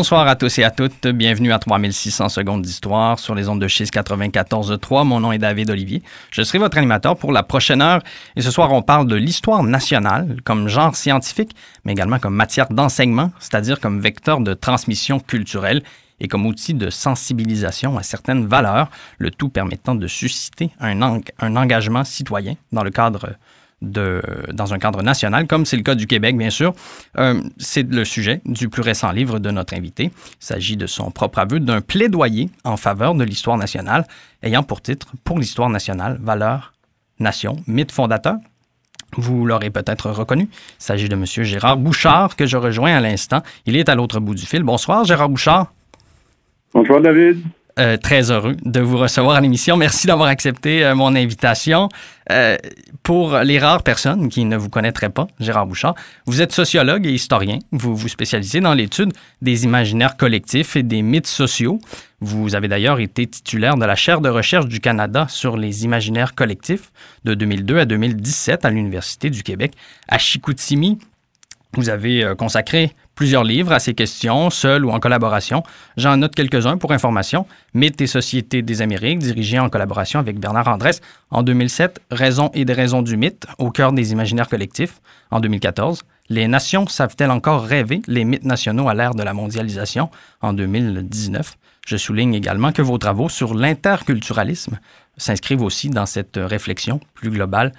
Bonsoir à tous et à toutes. Bienvenue à 3600 secondes d'histoire sur les ondes de schiste 94.3. Mon nom est David Olivier. Je serai votre animateur pour la prochaine heure. Et ce soir, on parle de l'histoire nationale comme genre scientifique, mais également comme matière d'enseignement, c'est-à-dire comme vecteur de transmission culturelle et comme outil de sensibilisation à certaines valeurs, le tout permettant de susciter un, un engagement citoyen dans le cadre de, dans un cadre national, comme c'est le cas du Québec, bien sûr. Euh, c'est le sujet du plus récent livre de notre invité. Il s'agit de son propre aveu d'un plaidoyer en faveur de l'histoire nationale, ayant pour titre Pour l'histoire nationale, valeur, nation, mythe fondateur. Vous l'aurez peut-être reconnu. Il s'agit de M. Gérard Bouchard, que je rejoins à l'instant. Il est à l'autre bout du fil. Bonsoir, Gérard Bouchard. Bonsoir, David. Euh, très heureux de vous recevoir à l'émission. Merci d'avoir accepté euh, mon invitation. Euh, pour les rares personnes qui ne vous connaîtraient pas, Gérard Bouchard, vous êtes sociologue et historien. Vous vous spécialisez dans l'étude des imaginaires collectifs et des mythes sociaux. Vous avez d'ailleurs été titulaire de la chaire de recherche du Canada sur les imaginaires collectifs de 2002 à 2017 à l'Université du Québec à Chicoutimi. Vous avez consacré plusieurs livres à ces questions, seul ou en collaboration. J'en note quelques-uns pour information. Mythes et sociétés des Amériques, dirigé en collaboration avec Bernard Andrès en 2007. Raison et des raisons du mythe, au cœur des imaginaires collectifs en 2014. Les nations savent-elles encore rêver les mythes nationaux à l'ère de la mondialisation en 2019. Je souligne également que vos travaux sur l'interculturalisme s'inscrivent aussi dans cette réflexion plus globale.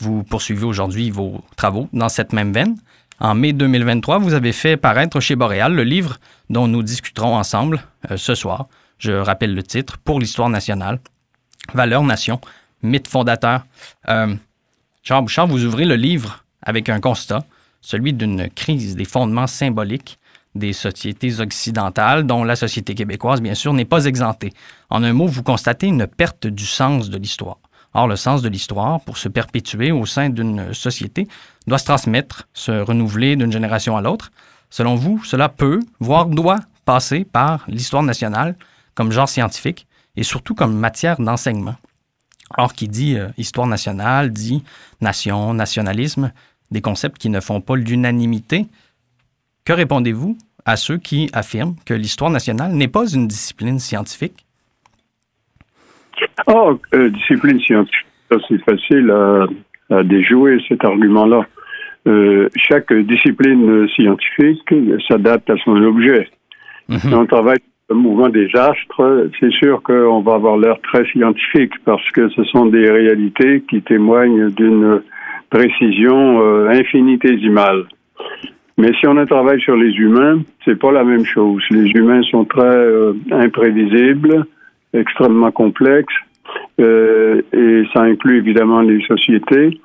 Vous poursuivez aujourd'hui vos travaux dans cette même veine. En mai 2023, vous avez fait paraître chez Boréal le livre dont nous discuterons ensemble euh, ce soir. Je rappelle le titre, Pour l'histoire nationale, Valeurs Nation, mythe fondateur. Euh, Jean Bouchard, vous ouvrez le livre avec un constat, celui d'une crise des fondements symboliques des sociétés occidentales, dont la société québécoise, bien sûr, n'est pas exemptée. En un mot, vous constatez une perte du sens de l'histoire. Or, le sens de l'histoire, pour se perpétuer au sein d'une société, doit se transmettre, se renouveler d'une génération à l'autre. Selon vous, cela peut, voire doit passer par l'histoire nationale comme genre scientifique et surtout comme matière d'enseignement. Or, qui dit euh, histoire nationale dit nation, nationalisme, des concepts qui ne font pas l'unanimité. Que répondez-vous à ceux qui affirment que l'histoire nationale n'est pas une discipline scientifique, Oh, euh, discipline scientifique, c'est facile à, déjouer cet argument-là. Euh, chaque discipline scientifique s'adapte à son objet. Mhm. Si on travaille sur le mouvement des astres, c'est sûr qu'on va avoir l'air très scientifique parce que ce sont des réalités qui témoignent d'une précision euh, infinitésimale. Mais si on a travaille sur les humains, c'est pas la même chose. Les humains sont très imprévisibles, extrêmement complexes, euh, et ça inclut évidemment les sociétés.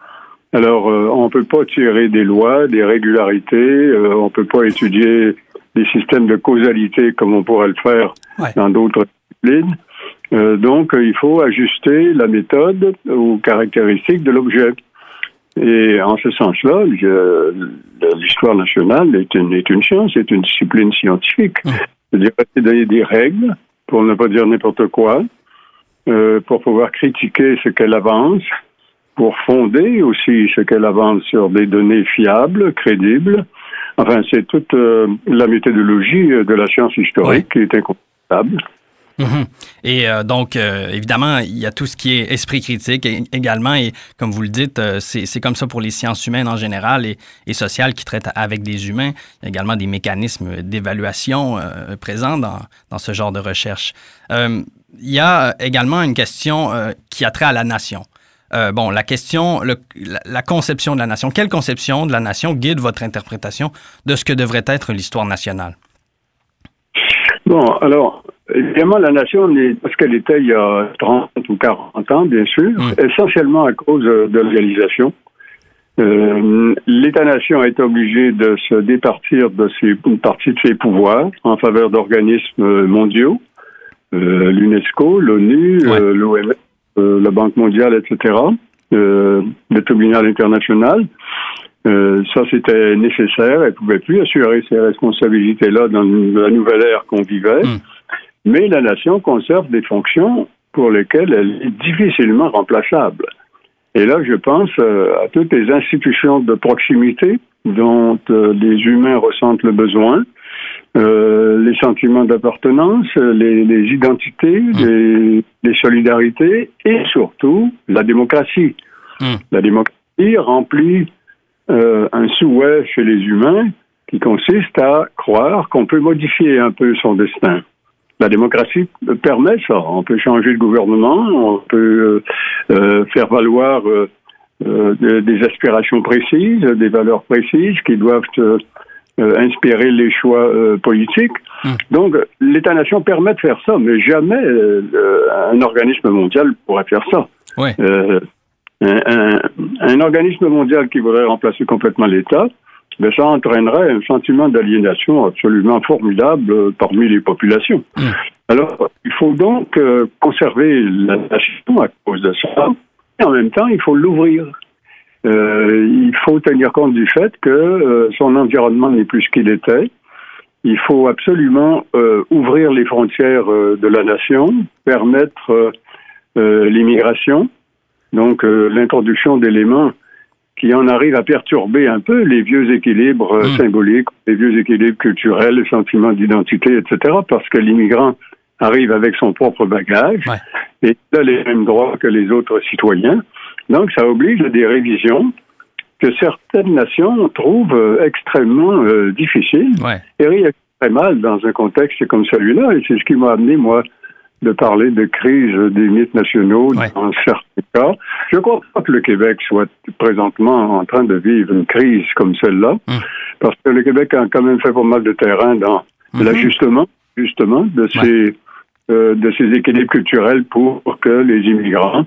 Alors, euh, on ne peut pas tirer des lois, des régularités, euh, on ne peut pas étudier des systèmes de causalité comme on pourrait le faire dans d'autres disciplines. donc, il faut ajuster la méthode aux caractéristiques de l'objet. Et en ce sens-là, l'histoire nationale est une, est une science, c'est une discipline scientifique. C'est-à-dire, c'est donner des règles pour ne pas dire n'importe quoi, euh, pour pouvoir critiquer ce qu'elle avance, pour fonder aussi ce qu'elle avance sur des données fiables, crédibles. Enfin, c'est toute euh, la méthodologie de la science historique qui est incontestable. Mhm. Et euh, donc, évidemment, il y a tout ce qui est esprit critique également. Et comme vous le dites, c'est comme ça pour les sciences humaines en général et, sociales qui traitent avec des humains. Il y a également des mécanismes d'évaluation présents dans, dans, ce genre de recherche il y a euh, également une question euh, qui a trait à la nation. Euh, bon, la question, la, conception de la nation. Quelle conception de la nation guide votre interprétation de ce que devrait être l'histoire nationale? Bon, alors, évidemment, la nation, parce qu'elle était il y a 30 ou 40 ans, bien sûr, mm. essentiellement à cause de l'organisation. L'État-nation est obligé de se départir de ses, une partie de ses pouvoirs en faveur d'organismes mondiaux. Euh, l'UNESCO, l'ONU, euh, l'OMS, euh, la Banque mondiale, etc., le tribunal international. ça, c'était nécessaire. Elle ne pouvait plus assurer ces responsabilités-là dans la nouvelle ère qu'on vivait. Hmm. Mais la nation conserve des fonctions pour lesquelles elle est difficilement remplaçable. Et là, je pense à toutes les institutions de proximité dont les humains ressentent le besoin, les sentiments d'appartenance, les, identités, mmh. les, solidarités et surtout la démocratie. Mmh. La démocratie remplit un souhait chez les humains qui consiste à croire qu'on peut modifier un peu son destin. La démocratie permet ça. On peut changer de gouvernement, on peut euh, faire valoir euh, euh, des aspirations précises, des valeurs précises qui doivent inspirer les choix politiques. Hmm. Donc, l'État-nation permet de faire ça, mais jamais un organisme mondial pourrait faire ça. Un, un, organisme mondial qui voudrait remplacer complètement l'État, mais ça entraînerait un sentiment d'aliénation absolument formidable euh, parmi les populations. Mmh. Alors, il faut donc euh, conserver la nation à cause de ça, et en même temps, il faut l'ouvrir. Euh, il faut tenir compte du fait que son environnement n'est plus ce qu'il était. Il faut absolument ouvrir les frontières de la nation, permettre l'immigration, donc l'introduction d'éléments qui en arrive à perturber un peu les vieux équilibres euh, hmm. symboliques, les vieux équilibres culturels, le sentiment d'identité, etc., parce que l'immigrant arrive avec son propre bagage et il a les mêmes droits que les autres citoyens. Donc, ça oblige à des révisions que certaines nations trouvent euh, extrêmement euh, difficiles et réagissent très mal dans un contexte comme celui-là. Et c'est ce qui m'a amené, moi, de parler de crise des mythes nationaux dans certains cas. Je ne crois pas que le Québec soit présentement en train de vivre une crise comme celle-là, hum. parce que le Québec a quand même fait pas mal de terrain dans mhm. l'ajustement, justement, de ces, euh, de ces équilibres culturels pour que les immigrants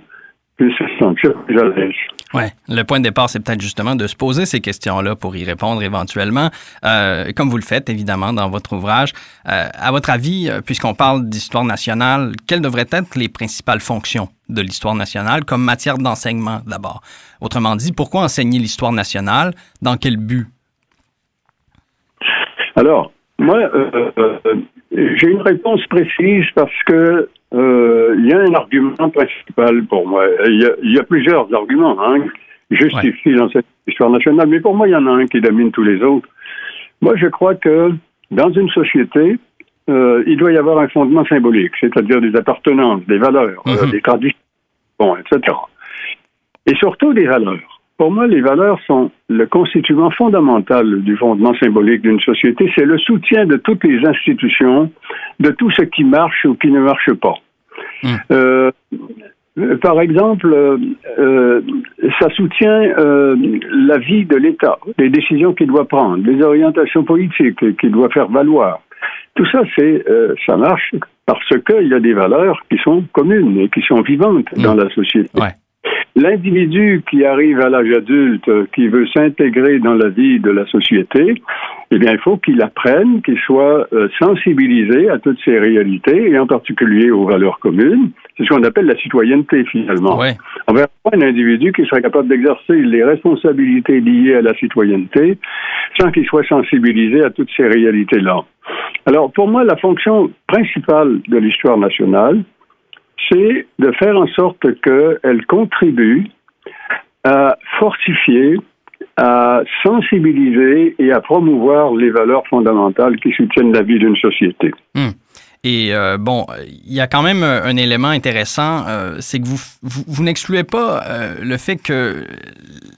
puissent se sentir plus à l'aise. Oui, le point de départ, c'est peut-être justement de se poser ces questions-là pour y répondre éventuellement, euh, comme vous le faites évidemment dans votre ouvrage. Euh, à votre avis, euh, puisqu'on parle d'histoire nationale, quelles devraient être les principales fonctions de l'histoire nationale comme matière d'enseignement d'abord? Autrement dit, pourquoi enseigner l'histoire nationale? Dans quel but? Alors, moi, j'ai une réponse précise parce que euh, il y a un argument principal pour moi. Il y a, plusieurs arguments hein, qui justifient cette histoire nationale, mais pour moi, il y en a un qui domine tous les autres. Moi, je crois que dans une société, euh, il doit y avoir un fondement symbolique, c'est-à-dire des appartenances, des valeurs, euh, mhm. des traditions, bon, etc. Et surtout des valeurs. Pour moi, les valeurs sont le constituant fondamental du fondement symbolique d'une société. C'est le soutien de toutes les institutions, de tout ce qui marche ou qui ne marche pas. Hmm. Euh, par exemple, euh, ça soutient euh, la vie de l'État, les décisions qu'il doit prendre, les orientations politiques qu'il doit faire valoir. Tout ça, c'est ça marche parce qu'il y a des valeurs qui sont communes et qui sont vivantes dans hmm. la société. L'individu qui arrive à l'âge adulte, qui veut s'intégrer dans la vie de la société, eh bien, il faut qu'il apprenne, qu'il soit euh, sensibilisé à toutes ces réalités et en particulier aux valeurs communes. C'est ce qu'on appelle la citoyenneté, finalement. On verra pas un individu qui serait capable d'exercer les responsabilités liées à la citoyenneté sans qu'il soit sensibilisé à toutes ces réalités-là. Alors, pour moi, la fonction principale de l'histoire nationale, c'est de faire en sorte qu'elle contribue à fortifier, à sensibiliser et à promouvoir les valeurs fondamentales qui soutiennent la vie d'une société. Hmm. Et euh, bon, il y a quand même un élément intéressant, euh, c'est que vous, n'excluez pas euh, le fait que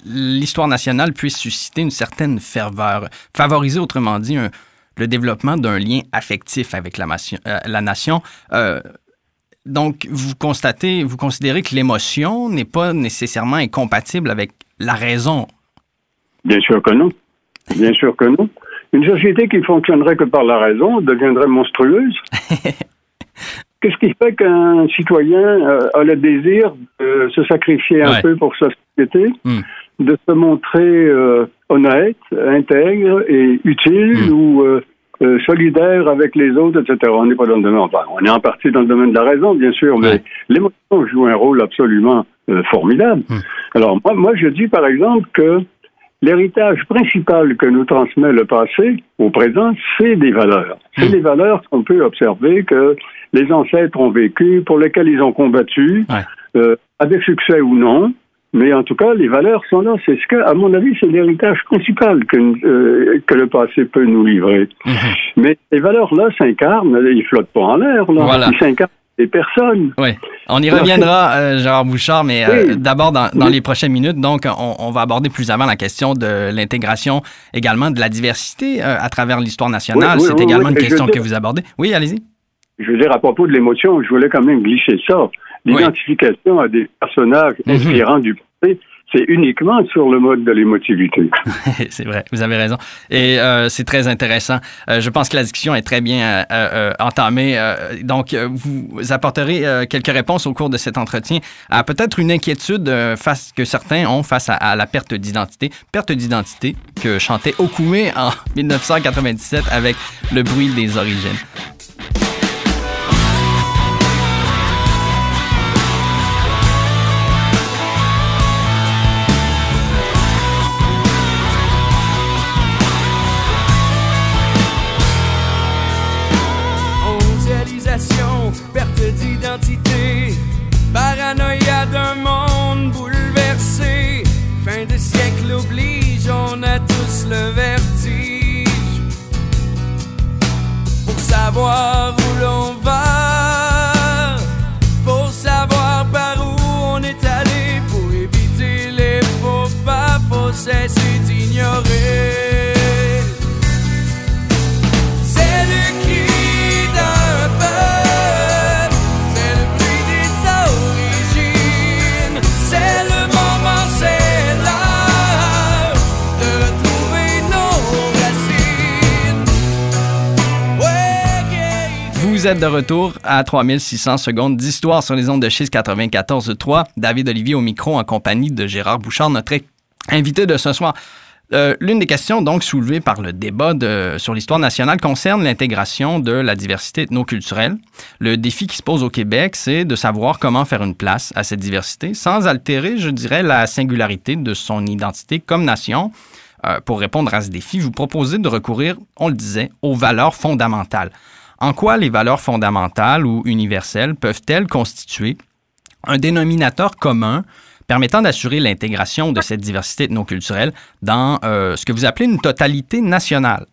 l'histoire nationale puisse susciter une certaine ferveur, favoriser autrement dit le développement d'un lien affectif avec la nation donc, vous constatez, vous considérez que l'émotion n'est pas nécessairement incompatible avec la raison? Bien sûr que non. Bien sûr que non. Une société qui fonctionnerait que par la raison deviendrait monstrueuse. Qu'est-ce qui fait qu'un citoyen euh, a le désir de se sacrifier un peu pour sa société, hmm. de se montrer euh, honnête, intègre et utile hmm. ou euh, euh, solidaire avec les autres, etc. On n'est pas dans le domaine, enfin, on est en partie dans le domaine de la raison, bien sûr, mais l'émotion joue un rôle absolument euh, formidable. Hmm. Alors, moi, moi, je dis, par exemple, que l'héritage principal que nous transmet le passé au présent, c'est des valeurs. C'est hmm. des valeurs qu'on peut observer que les ancêtres ont vécues, pour lesquelles ils ont combattu, euh, avec succès ou non, Mais en tout cas, les valeurs sont là. C'est ce que, à mon avis, c'est l'héritage principal que, euh, que le passé peut nous livrer. Mhm. Mais ces valeurs-là s'incarnent, ils flottent pas en l'air, là. Voilà. Ils s'incarnent des personnes. Oui. On y reviendra, euh, Gérard Bouchard, mais euh, d'abord, dans, dans les prochaines minutes, donc, on, on, va aborder plus avant la question de l'intégration également de la diversité à travers l'histoire nationale. c'est également une question que vous abordez. Oui, allez-y. Je veux dire, à propos de l'émotion, je voulais quand même glisser ça. L'identification à des personnages inspirants du passé, c'est uniquement sur le mode de l'émotivité. c'est vrai, vous avez raison. Et euh, c'est très intéressant. Euh, je pense que la discussion est très bien euh, entamée. donc, vous apporterez quelques réponses au cours de cet entretien à peut-être une inquiétude face, que certains ont face à, à la perte d'identité. Perte d'identité que chantait Okume en 1997 avec le bruit des origines. De retour à 3600 secondes d'histoire sur les ondes de 94 94.3. David Olivier au micro en compagnie de Gérard Bouchard, notre invité de ce soir. Euh, l'une des questions donc soulevées par le débat sur l'histoire nationale concerne l'intégration de la diversité ethnoculturelle. Le défi qui se pose au Québec, c'est de savoir comment faire une place à cette diversité sans altérer, je dirais, la singularité de son identité comme nation. Euh, pour répondre à ce défi, vous proposez de recourir, on le disait, aux valeurs fondamentales. En quoi les valeurs fondamentales ou universelles peuvent-elles constituer un dénominateur commun permettant d'assurer l'intégration de cette diversité ethnoculturelle dans euh, ce que vous appelez une totalité nationale?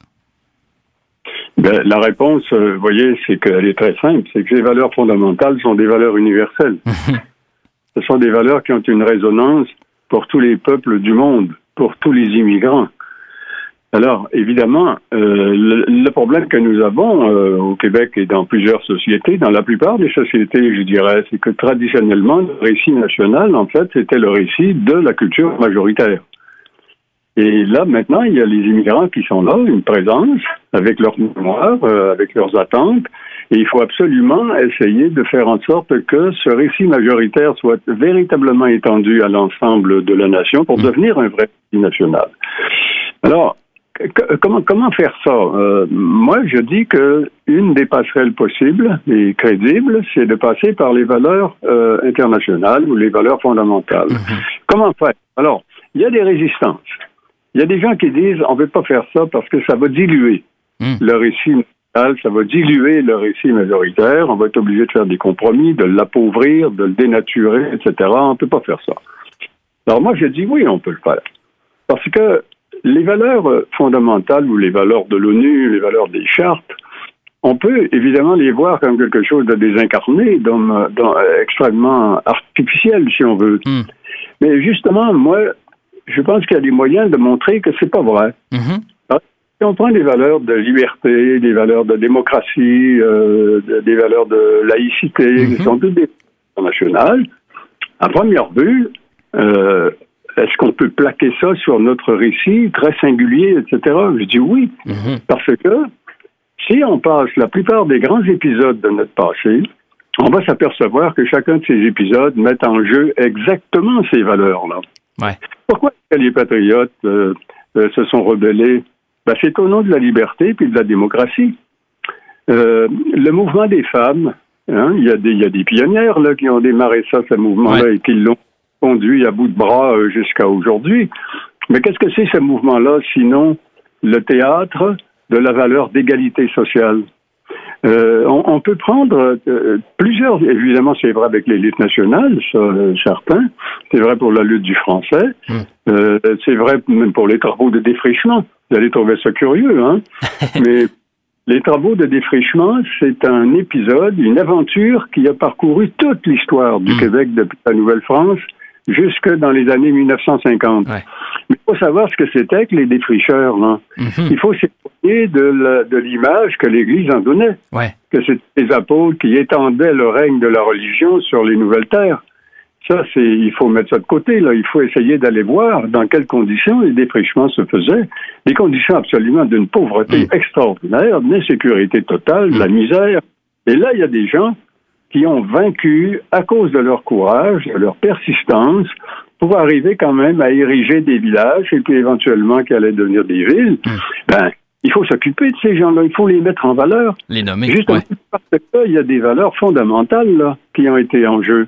Ben, la réponse, euh, vous voyez, c'est qu'elle est très simple. C'est que les valeurs fondamentales sont des valeurs universelles. ce sont des valeurs qui ont une résonance pour tous les peuples du monde, pour tous les immigrants. Alors, évidemment, euh, le, problème que nous avons euh, au Québec et dans plusieurs sociétés, dans la plupart des sociétés, je dirais, c'est que traditionnellement, le récit national, en fait, c'était le récit de la culture majoritaire. Et là, maintenant, il y a les immigrants qui sont là, une présence, avec leur mémoire, euh, avec leurs attentes, et il faut absolument essayer de faire en sorte que ce récit majoritaire soit véritablement étendu à l'ensemble de la nation pour mmh. devenir un vrai récit national. Alors, comment, comment faire ça? Euh, moi, je dis que une des passerelles possibles et crédibles, c'est de passer par les valeurs euh, internationales ou les valeurs fondamentales. Mhm. Comment faire? Alors, il y a des résistances. Il y a des gens qui disent on ne veut pas faire ça parce que ça va diluer mhm. le récit national, ça va diluer le récit majoritaire, on va être obligé de faire des compromis, de l'appauvrir, de le dénaturer, etc. On ne peut pas faire ça. Alors moi, je dis oui, on peut le faire. Parce que les valeurs euh, fondamentales ou les valeurs de l'ONU, les valeurs des chartes, on peut évidemment les voir comme quelque chose de désincarné, euh, extrêmement artificiel, si on veut. Hmm. Mais justement, moi, je pense qu'il y a des moyens de montrer que c'est pas vrai. Mm-hmm. Ah, si on prend des valeurs de liberté, des valeurs de démocratie, euh, des valeurs de laïcité, qui mm-hmm. sont toutes des nationales, à première vue, est-ce qu'on peut plaquer ça sur notre récit très singulier, etc. Je dis oui, mhm. parce que si on passe la plupart des grands épisodes de notre passé, on va s'apercevoir que chacun de ces épisodes met en jeu exactement ces valeurs-là. Pourquoi les patriotes euh, euh, se sont rebellés? Ben, C'est au nom de la liberté puis de la démocratie. Euh, le mouvement des femmes, hein, il, y a des, il y a des pionnières là, qui ont démarré ça, ce mouvement-là, et qui l'ont conduit à bout de bras euh, jusqu'à aujourd'hui. Mais qu'est-ce que c'est ce mouvement-là, sinon le théâtre de la valeur d'égalité sociale? Euh, on, peut prendre euh, plusieurs, évidemment c'est vrai avec l'élite nationale, ça, certains, c'est vrai pour la lutte du français, hmm. c'est vrai même pour les travaux de défrichement. Vous allez trouver ça curieux, hein? Mais les travaux de défrichement, c'est un épisode, une aventure qui a parcouru toute l'histoire du hmm. Québec depuis la Nouvelle-France jusque dans les années 1950. Mais il faut savoir ce que c'était que les défricheurs. Hein. Mhm. Il faut s'éloigner de l'image que l'Église en donnait. Que c'était les apôtres qui étendaient le règne de la religion sur les nouvelles terres. Ça, c'est, il faut mettre ça de côté, là. Il faut essayer d'aller voir dans quelles conditions les défrichements se faisaient. Des conditions absolument d'une pauvreté mm. extraordinaire, d'insécurité totale, de la mm. misère. Et là, il y a des gens qui ont vaincu à cause de leur courage, de leur persistance, pour arriver quand même à ériger des villages et puis éventuellement qui allaient devenir des villes. Mm. Ben, il faut s'occuper de ces gens-là, il faut les mettre en valeur. Les nommer. Juste parce qu'il y a des valeurs fondamentales là, qui ont été en jeu.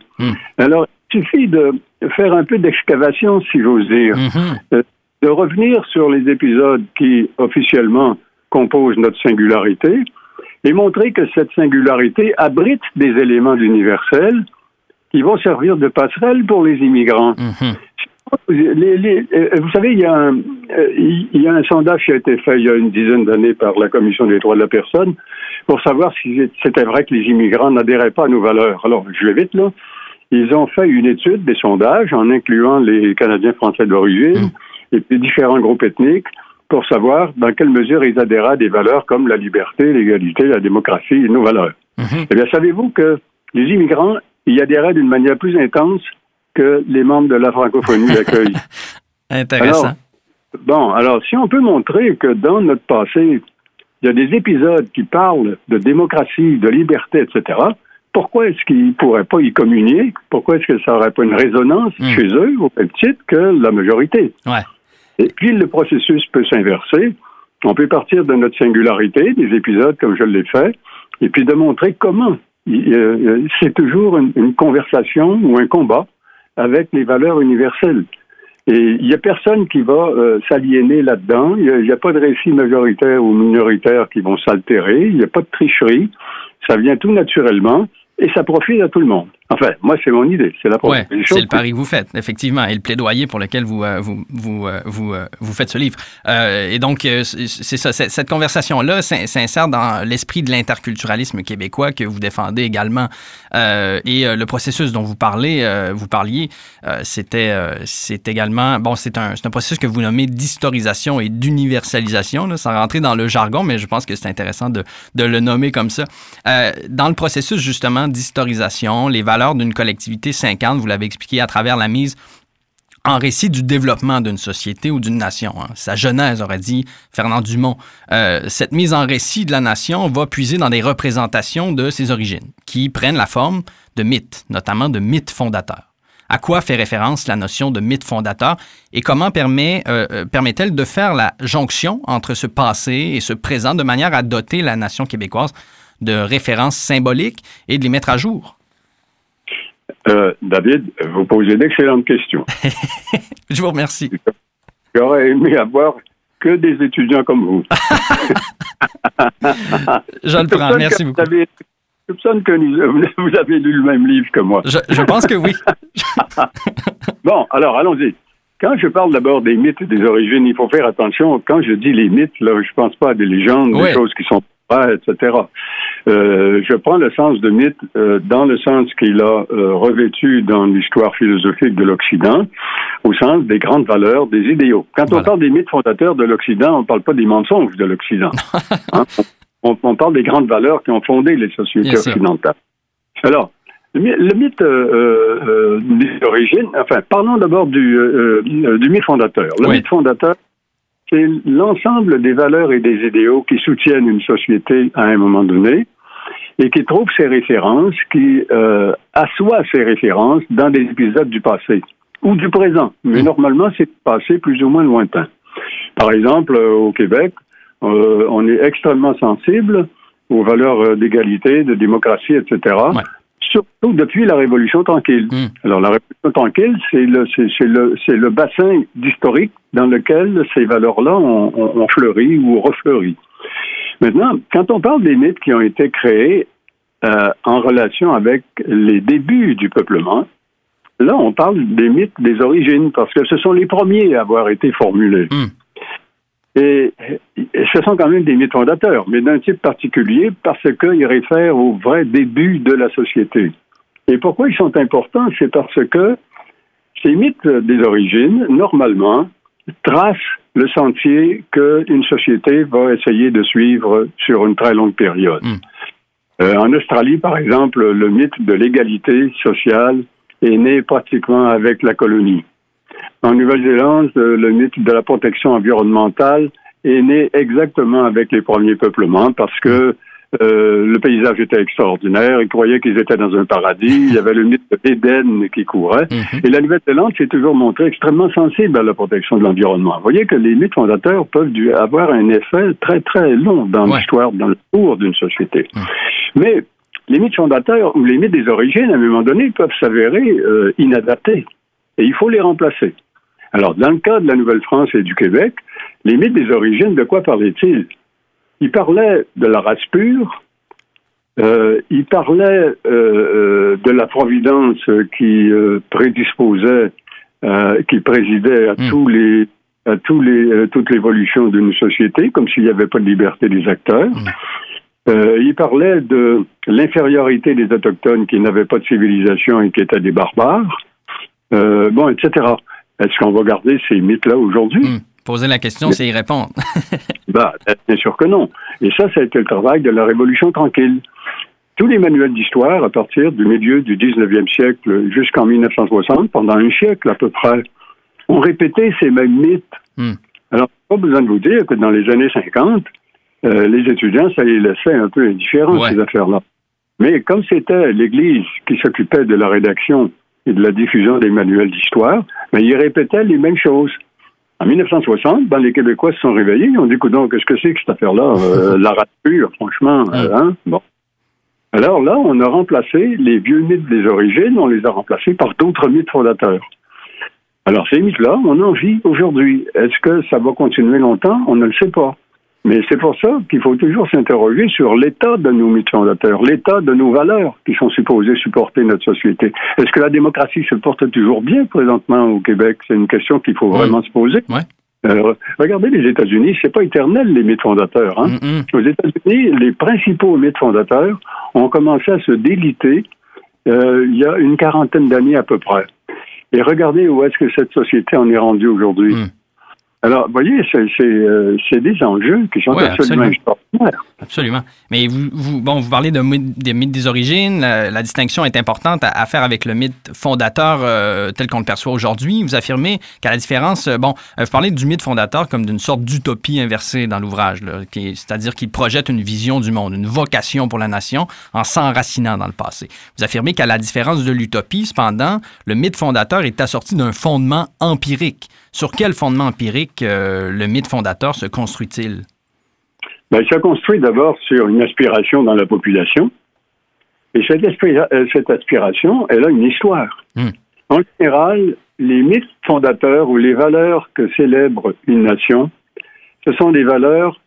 Alors, il suffit de faire un peu d'excavation, si j'ose dire, mhm. euh, de revenir sur les épisodes qui officiellement composent notre singularité et montrer que cette singularité abrite des éléments universels qui vont servir de passerelle pour les immigrants. Mhm. Euh, vous savez, il y, a un, euh, il y a un sondage qui a été fait il y a une dizaine d'années par la Commission des droits de la personne pour savoir si c'était vrai que les immigrants n'adhéraient pas à nos valeurs. Alors, je vais vite là. Ils ont fait une étude, des sondages, en incluant les Canadiens français d'origine mmh. et puis différents groupes ethniques pour savoir dans quelle mesure ils adhéraient à des valeurs comme la liberté, l'égalité, la démocratie et nos valeurs. Mmh. Eh bien, savez-vous que les immigrants y adhéraient d'une manière plus intense que les membres de la francophonie d'accueil. Intéressant. bon, alors, si on peut montrer que dans notre passé, il y a des épisodes qui parlent de démocratie, de liberté, etc., pourquoi est-ce qu'ils ne pourraient pas y communier? Pourquoi est-ce que ça n'aurait pas une résonance hmm. chez eux au même titre que la majorité? Et puis le processus peut s'inverser. On peut partir de notre singularité, des épisodes comme je l'ai fait, et puis de montrer comment. C'est toujours une, conversation ou un combat avec les valeurs universelles. Et il n'y a personne qui va euh, s'aliéner là-dedans. Il n'y a, pas de récit majoritaire ou minoritaire qui vont s'altérer. Il n'y a pas de tricherie. Ça vient tout naturellement et ça profite à tout le monde. Enfin, moi, c'est mon idée. C'est la ouais, C'est le pari que vous faites, effectivement, et le plaidoyer pour lequel vous, euh, vous, vous, euh, vous, euh, vous, faites ce livre. et donc, c'est ça, cette conversation-là s'insère dans l'esprit de l'interculturalisme québécois que vous défendez également. et le processus dont vous parlez, vous parliez, c'était c'est également, bon, c'est un, un processus que vous nommez d'historisation et d'universalisation, sans rentrer dans le jargon, mais je pense que c'est intéressant de, de, le nommer comme ça. dans le processus, justement, d'historisation, les valeurs d'une collectivité 50, vous l'avez expliqué, à travers la mise en récit du développement d'une société ou d'une nation. Hein. Sa genèse, aurait dit Fernand Dumont. Euh, cette mise en récit de la nation va puiser dans des représentations de ses origines, qui prennent la forme de mythes, notamment de mythes fondateurs. À quoi fait référence la notion de mythe fondateur et comment permet, euh, euh, permet-elle de faire la jonction entre ce passé et ce présent de manière à doter la nation québécoise de références symboliques et de les mettre à jour? Euh, David, vous posez d'excellentes questions. Je vous remercie. J'aurais aimé avoir que des étudiants comme vous. Je le prends, merci beaucoup. Vous je soupçonne que vous avez lu le même livre que moi. Je, pense que oui. bon, alors allons-y. Quand je parle d'abord des mythes et des origines, il faut faire attention. Quand je dis les mythes, là, je pense pas à des légendes, des choses qui sont etc. Euh, je prends le sens de mythe euh, dans le sens qu'il a euh, revêtu dans l'histoire philosophique de l'Occident, au sens des grandes valeurs, des idéaux. Quand on parle des mythes fondateurs de l'Occident, on ne parle pas des mensonges de l'Occident. Hein? on, on, parle des grandes valeurs qui ont fondé les sociétés occidentales. Alors, le mythe euh, d'origine, enfin, parlons d'abord du, du mythe fondateur. Le mythe fondateur, c'est l'ensemble des valeurs et des idéaux qui soutiennent une société à un moment donné et qui trouvent ses références, qui euh, assoient ses références dans des épisodes du passé ou du présent. Mais mmh. normalement, c'est passé plus ou moins lointain. Par exemple, euh, au Québec, euh, on est extrêmement sensible aux valeurs euh, d'égalité, de démocratie, etc surtout depuis la Révolution tranquille. Hmm. Alors, la Révolution tranquille, c'est le, c'est, le, c'est le bassin d'historique dans lequel ces valeurs-là ont, ont, fleuri ou refleuri. Maintenant, quand on parle des mythes qui ont été créés euh, en relation avec les débuts du peuplement, là, on parle des mythes des origines, parce que ce sont les premiers à avoir été formulés. Hmm. Et, ce sont quand même des mythes fondateurs, mais d'un type particulier parce qu'ils réfèrent au vrai début de la société. Et pourquoi ils sont importants? C'est parce que ces mythes des origines, normalement, tracent le sentier qu'une société va essayer de suivre sur une très longue période. Mm. Euh, en Australie, par exemple, le mythe de l'égalité sociale est né pratiquement avec la colonie. En Nouvelle-Zélande, euh, le mythe de la protection environnementale est né exactement avec les premiers peuplements parce que euh, le paysage était extraordinaire. Ils croyaient qu'ils étaient dans un paradis. Il y avait le mythe d'Éden qui courait. Mhm. Et la Nouvelle-Zélande s'est toujours montrée extrêmement sensible à la protection de l'environnement. Vous voyez que les mythes fondateurs peuvent du- avoir un effet très, très long dans Ouais. l'histoire, dans le cours d'une société. Mhm. Mais les mythes fondateurs ou les mythes des origines, à un moment donné, peuvent s'avérer euh, inadaptés. Et il faut les remplacer. Alors, dans le cas de la Nouvelle-France et du Québec, les mythes des origines, de quoi parlaient-ils? Ils parlaient de la race pure, euh, ils parlaient euh, euh, de la providence qui euh, prédisposait, euh, qui présidait à Mm. tous les à tous les euh, toute l'évolution d'une société, comme s'il n'y avait pas de liberté des acteurs. Euh, il parlait de l'infériorité des autochtones qui n'avaient pas de civilisation et qui étaient des barbares. Euh, bon, etc. Est-ce qu'on va garder ces mythes-là aujourd'hui? Hmm. Poser la question, c'est y répondre. Bah, bien sûr que non. Et ça, ça a été le travail de la Révolution tranquille. Tous les manuels d'histoire, à partir du milieu du 19e siècle jusqu'en 1960, pendant un siècle à peu près, ont répété ces mêmes mythes. Hmm. Alors, pas besoin de vous dire que dans les années 50, euh, les étudiants, ça les laissait un peu indifférents, Ouais. ces affaires-là. Mais comme c'était l'Église qui s'occupait de la rédaction et de la diffusion des manuels d'histoire, ben, ils répétaient les mêmes choses. En 1960, ben, les Québécois se sont réveillés. Ils ont dit, donc, qu'est-ce que c'est que cette affaire-là? Euh, la race pure, franchement. euh, hein? Bon. Alors là, on a remplacé les vieux mythes des origines, on les a remplacés par d'autres mythes fondateurs. Alors ces mythes-là, on en vit aujourd'hui. Est-ce que ça va continuer longtemps? On ne le sait pas. Mais c'est pour ça qu'il faut toujours s'interroger sur l'état de nos mythes fondateurs, l'état de nos valeurs qui sont supposées supporter notre société. Est-ce que la démocratie se porte toujours bien présentement au Québec? C'est une question qu'il faut vraiment se poser. Ouais. Euh, regardez les États-Unis, c'est pas éternel les mythes fondateurs. Hein? Hmm. Aux États-Unis, les principaux mythes fondateurs ont commencé à se déliter euh, il y a une quarantaine d'années à peu près. Et regardez où est-ce que cette société en est rendue aujourd'hui. Mm. Alors, vous voyez, c'est c'est, euh, c'est des enjeux qui sont Ouais, absolument absolument. extraordinaires. Absolument. Mais vous, vous, bon, vous parlez de mythe- des mythes des origines. La, la distinction est importante à, à faire avec le mythe fondateur euh, tel qu'on le perçoit aujourd'hui. Vous affirmez qu'à la différence, euh, bon, vous parlez du mythe fondateur comme d'une sorte d'utopie inversée dans l'ouvrage, là, qui est- c'est-à-dire qu'il projette une vision du monde, une vocation pour la nation en s'enracinant dans le passé. Vous affirmez qu'à la différence de l'utopie, cependant, le mythe fondateur est assorti d'un fondement empirique. Sur quel fondement empirique euh, le mythe fondateur se construit-il? Ben, ça construit d'abord sur une aspiration dans la population. Et cette, euh, cette aspiration, elle a une histoire. Mm. En général, les mythes fondateurs ou les valeurs que célèbre une nation, ce sont des valeurs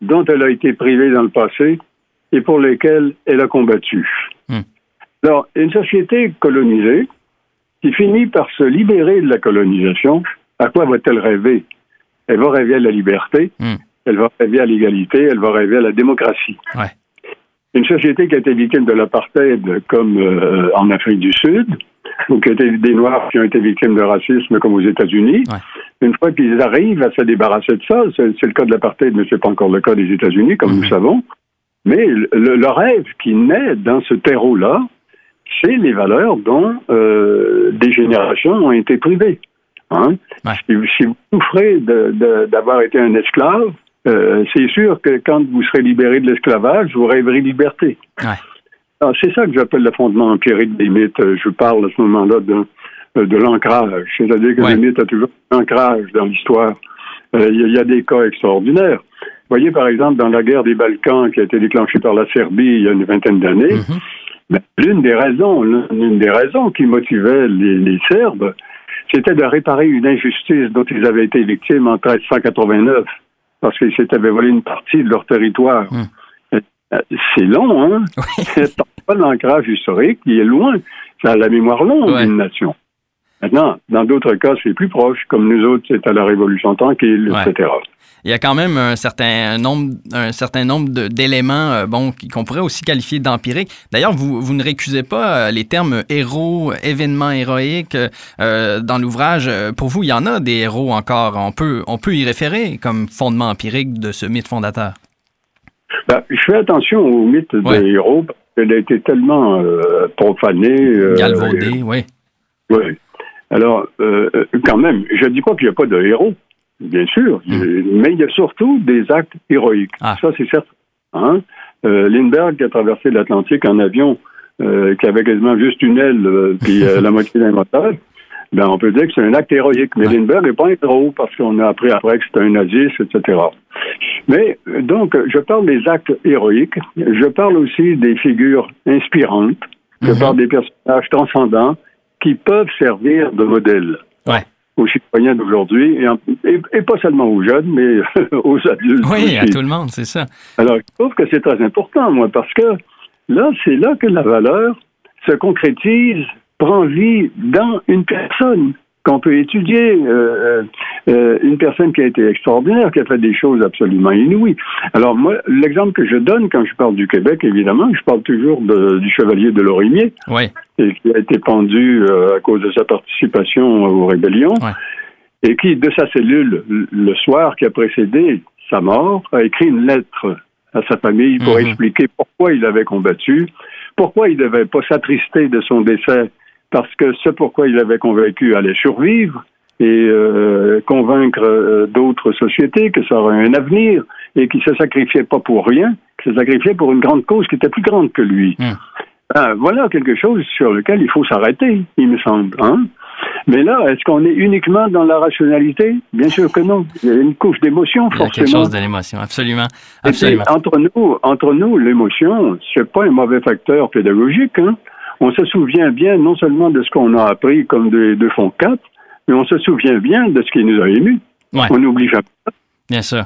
dont elle a été privée dans le passé et pour lesquelles elle a combattu. Mm. Alors, une société colonisée qui finit par se libérer de la colonisation, à quoi va-t-elle rêver? Elle va rêver à la liberté, Mm. elle va rêver à l'égalité, elle va rêver à la démocratie. Ouais. Une société qui a été victime de l'apartheid, comme euh, en Afrique du Sud, ou qui a été des Noirs qui ont été victimes de racisme, comme aux États-Unis, Ouais. une fois qu'ils arrivent à se débarrasser de ça, c'est le cas de l'apartheid, mais c'est pas encore le cas des États-Unis, comme Mhm. nous savons. Mais le, le rêve qui naît dans ce terreau-là, c'est les valeurs dont euh, des générations ont été privées. Hein? Ouais. Si, si vous souffrez de- de- d'avoir été un esclave, euh, c'est sûr que quand vous serez libéré de l'esclavage, vous rêverez liberté. Ouais. Alors, C'est ça que j'appelle le fondement empirique des mythes. Je parle à ce moment-là de, de l'ancrage. C'est-à-dire que Ouais. le mythe a toujours un ancrage dans l'histoire. Euh, Il y, a- il y a des cas extraordinaires. Vous voyez, par exemple, dans la guerre des Balkans qui a été déclenchée par la Serbie il y a une vingtaine d'années, Mhm. ben, l'une des raisons, l'une des raisons qui motivait les, les Serbes, c'était de réparer une injustice dont ils avaient été victimes en 1389. parce qu'ils s'étaient volé une partie de leur territoire. Hmm. Euh, C'est long, hein? C'est pas l'ancrage historique, il est loin. Ça a la mémoire longue Ouais. d'une nation. Maintenant, dans d'autres cas, c'est plus proche, comme nous autres, c'est à la Révolution tranquille, Ouais. etc. Il y a quand même un certain nombre, un certain nombre d'éléments euh, bon, qu'on pourrait aussi qualifier d'empiriques. D'ailleurs, vous, vous ne récusez pas euh, les termes héros, événements héroïques euh, dans l'ouvrage. Pour vous, il y en a des héros encore. On peut, on peut y référer comme fondement empirique de ce mythe fondateur. Ben, je fais attention au mythe Ouais. des héros, parce qu'il a été tellement profané. Galvaudé, oui. Oui. Alors, euh, quand même, je dis pas qu'il n'y a pas de héros, bien sûr, euh, mais il y a surtout des actes héroïques. Hmm. Ah. Ça, c'est certain. Hein? Euh, Lindbergh qui a traversé l'Atlantique en avion, euh, qui avait quasiment juste une aile, euh, puis euh, la moitié d'un moteur, ben, on peut dire que c'est un acte héroïque. Mais Ouais. Lindbergh n'est pas un héros, parce qu'on a appris après que c'était un naziste, etc. Mais, donc, je parle des actes héroïques. Je parle aussi des figures inspirantes. Je Mhm. parle des personnages transcendants qui peuvent servir de modèle Ouais. aux citoyens d'aujourd'hui, et, en- et- et pas seulement aux jeunes, mais aux adultes Oui, à tout le monde, c'est ça. Alors, je trouve que c'est très important, moi, parce que là, c'est là que la valeur se concrétise, prend vie dans une personne qu'on peut étudier, euh, euh, une personne qui a été extraordinaire, qui a fait des choses absolument inouïes. Alors moi, l'exemple que je donne quand je parle du Québec, évidemment, je parle toujours de- du chevalier de Lorimier, et qui a été pendu euh, à cause de sa participation aux rébellions, Ouais. et qui, de sa cellule, le- le soir qui a précédé sa mort, a écrit une lettre à sa famille pour Mhm. expliquer pourquoi il avait combattu, pourquoi il ne devait pas s'attrister de son décès, parce que ce pourquoi il avait convaincu allait survivre et euh, convaincre euh, d'autres sociétés que ça aurait un avenir et qu'il se sacrifiait pas pour rien, qu'il se sacrifiait pour une grande cause qui était plus grande que lui. Mhm. Ah, voilà quelque chose sur lequel il faut s'arrêter, il me semble. Hein? Mais là, est-ce qu'on est uniquement dans la rationalité? Bien sûr que non. Il y a une couche d'émotion, il y a quelque forcément. chose de l'émotion, absolument. Et puis, Absolument. entre nous, entre nous, l'émotion, c'est pas un mauvais facteur pédagogique. Hein? On se souvient bien non seulement de ce qu'on a appris comme des deux fonds quatre, mais on se souvient bien de ce qui nous a émus. Ouais. On n'oublie jamais. Bien sûr.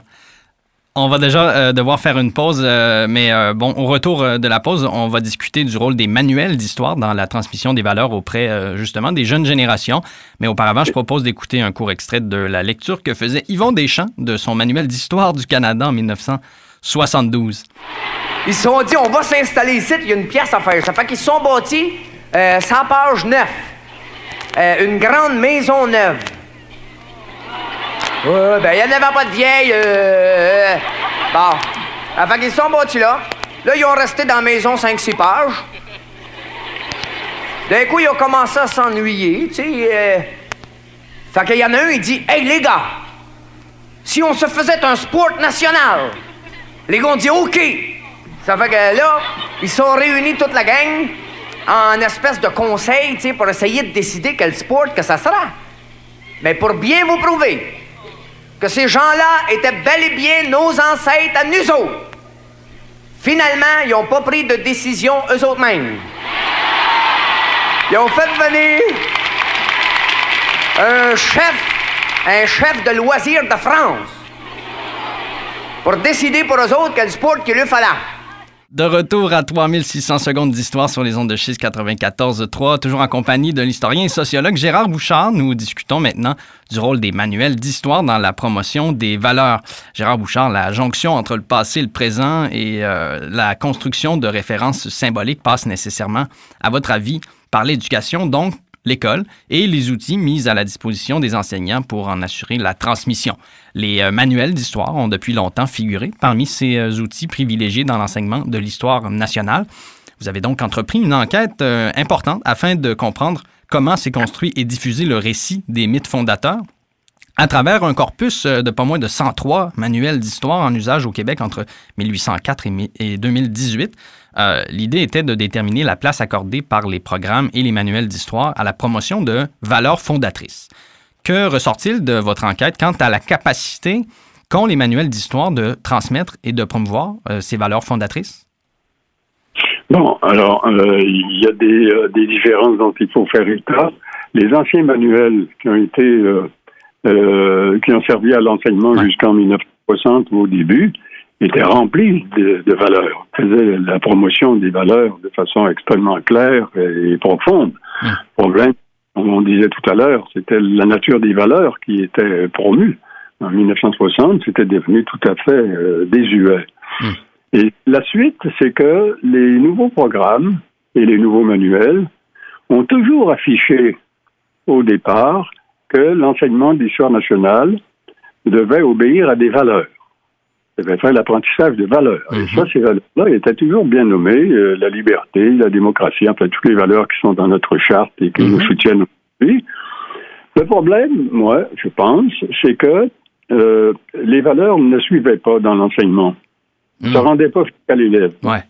On va déjà euh, devoir faire une pause, euh, mais euh, bon, au retour de la pause, on va discuter du rôle des manuels d'histoire dans la transmission des valeurs auprès justement des jeunes générations. Mais auparavant, je propose d'écouter un court extrait de la lecture que faisait Yvon Deschamps de son manuel d'histoire du Canada en 1972. Ils se sont dit, on va s'installer ici, il y a une pièce à faire. Ça fait qu'ils se sont bâtis euh, 100 pages 9. Euh, une grande maison neuve. Ouais, ben, il n'y en avait pas de vieille. euh, euh, bon. Ça fait qu'ils se sont bâtis là. Là, ils ont resté dans la maison 5-6 pages. D'un coup, ils ont commencé à s'ennuyer, tu sais. Fait qu'il y en a un, il dit Hey, les gars, si on se faisait un sport national, les gars ont dit OK. Ça fait que là, ils sont réunis toute la gang en espèce de conseil, tu sais, pour essayer de décider quel sport que ça sera. Mais pour bien vous prouver que ces gens-là étaient bel et bien nos ancêtres à nous autres, finalement, ils n'ont pas pris de décision eux autres mêmes. Ils ont fait venir un chef, un chef de loisirs de France pour décider pour eux autres quel sport qu'il lui fallait. De retour à 3600 secondes d'histoire sur les ondes de Schiste 94.3, toujours en compagnie de l'historien et sociologue Gérard Bouchard. Nous discutons maintenant du rôle des manuels d'histoire dans la promotion des valeurs. Gérard Bouchard, la jonction entre le passé, le présent et euh, la construction de références symboliques passe nécessairement, à votre avis, par l'éducation, donc l'école et les outils mis à la disposition des enseignants pour en assurer la transmission. Les euh, manuels d'histoire ont depuis longtemps figuré parmi ces euh, outils privilégiés dans l'enseignement de l'histoire nationale. Vous avez donc entrepris une enquête euh, importante afin de comprendre comment s'est construit et diffusé le récit des mythes fondateurs à travers un corpus de pas moins de 103 manuels d'histoire en usage au Québec entre 1804 et mi- et 2018. Euh, L'idée était de déterminer la place accordée par les programmes et les manuels d'histoire à la promotion de valeurs fondatrices. Que ressort-il de votre enquête quant à la capacité qu'ont les manuels d'histoire de transmettre et de promouvoir euh, ces valeurs fondatrices? Bon, alors, euh, il y a des, euh, des différences dont il faut faire état. Les anciens manuels qui ont été, qui ont servi à l'enseignement Ouais. jusqu'en 60 au début était rempli de, de, valeurs, faisait la promotion des valeurs de façon extrêmement claire et, profonde. Le hum. Problème, comme on disait tout à l'heure, c'était la nature des valeurs qui était promue. En 1960, c'était devenu tout à fait euh, désuet. Hum. Et la suite, c'est que les nouveaux programmes et les nouveaux manuels ont toujours affiché au départ que l'enseignement d'histoire nationale devait obéir à des valeurs. Devait faire l'apprentissage des valeurs. Et mhm. ça, ces valeurs-là étaient toujours bien nommées, euh, la liberté, la démocratie, enfin toutes les valeurs qui sont dans notre charte et qui nous mhm. soutiennent aujourd'hui. Le problème, moi, je pense, c'est que euh, les valeurs ne suivaient pas dans l'enseignement. Ça ne mhm. rendait pas à l'élève. Ouais.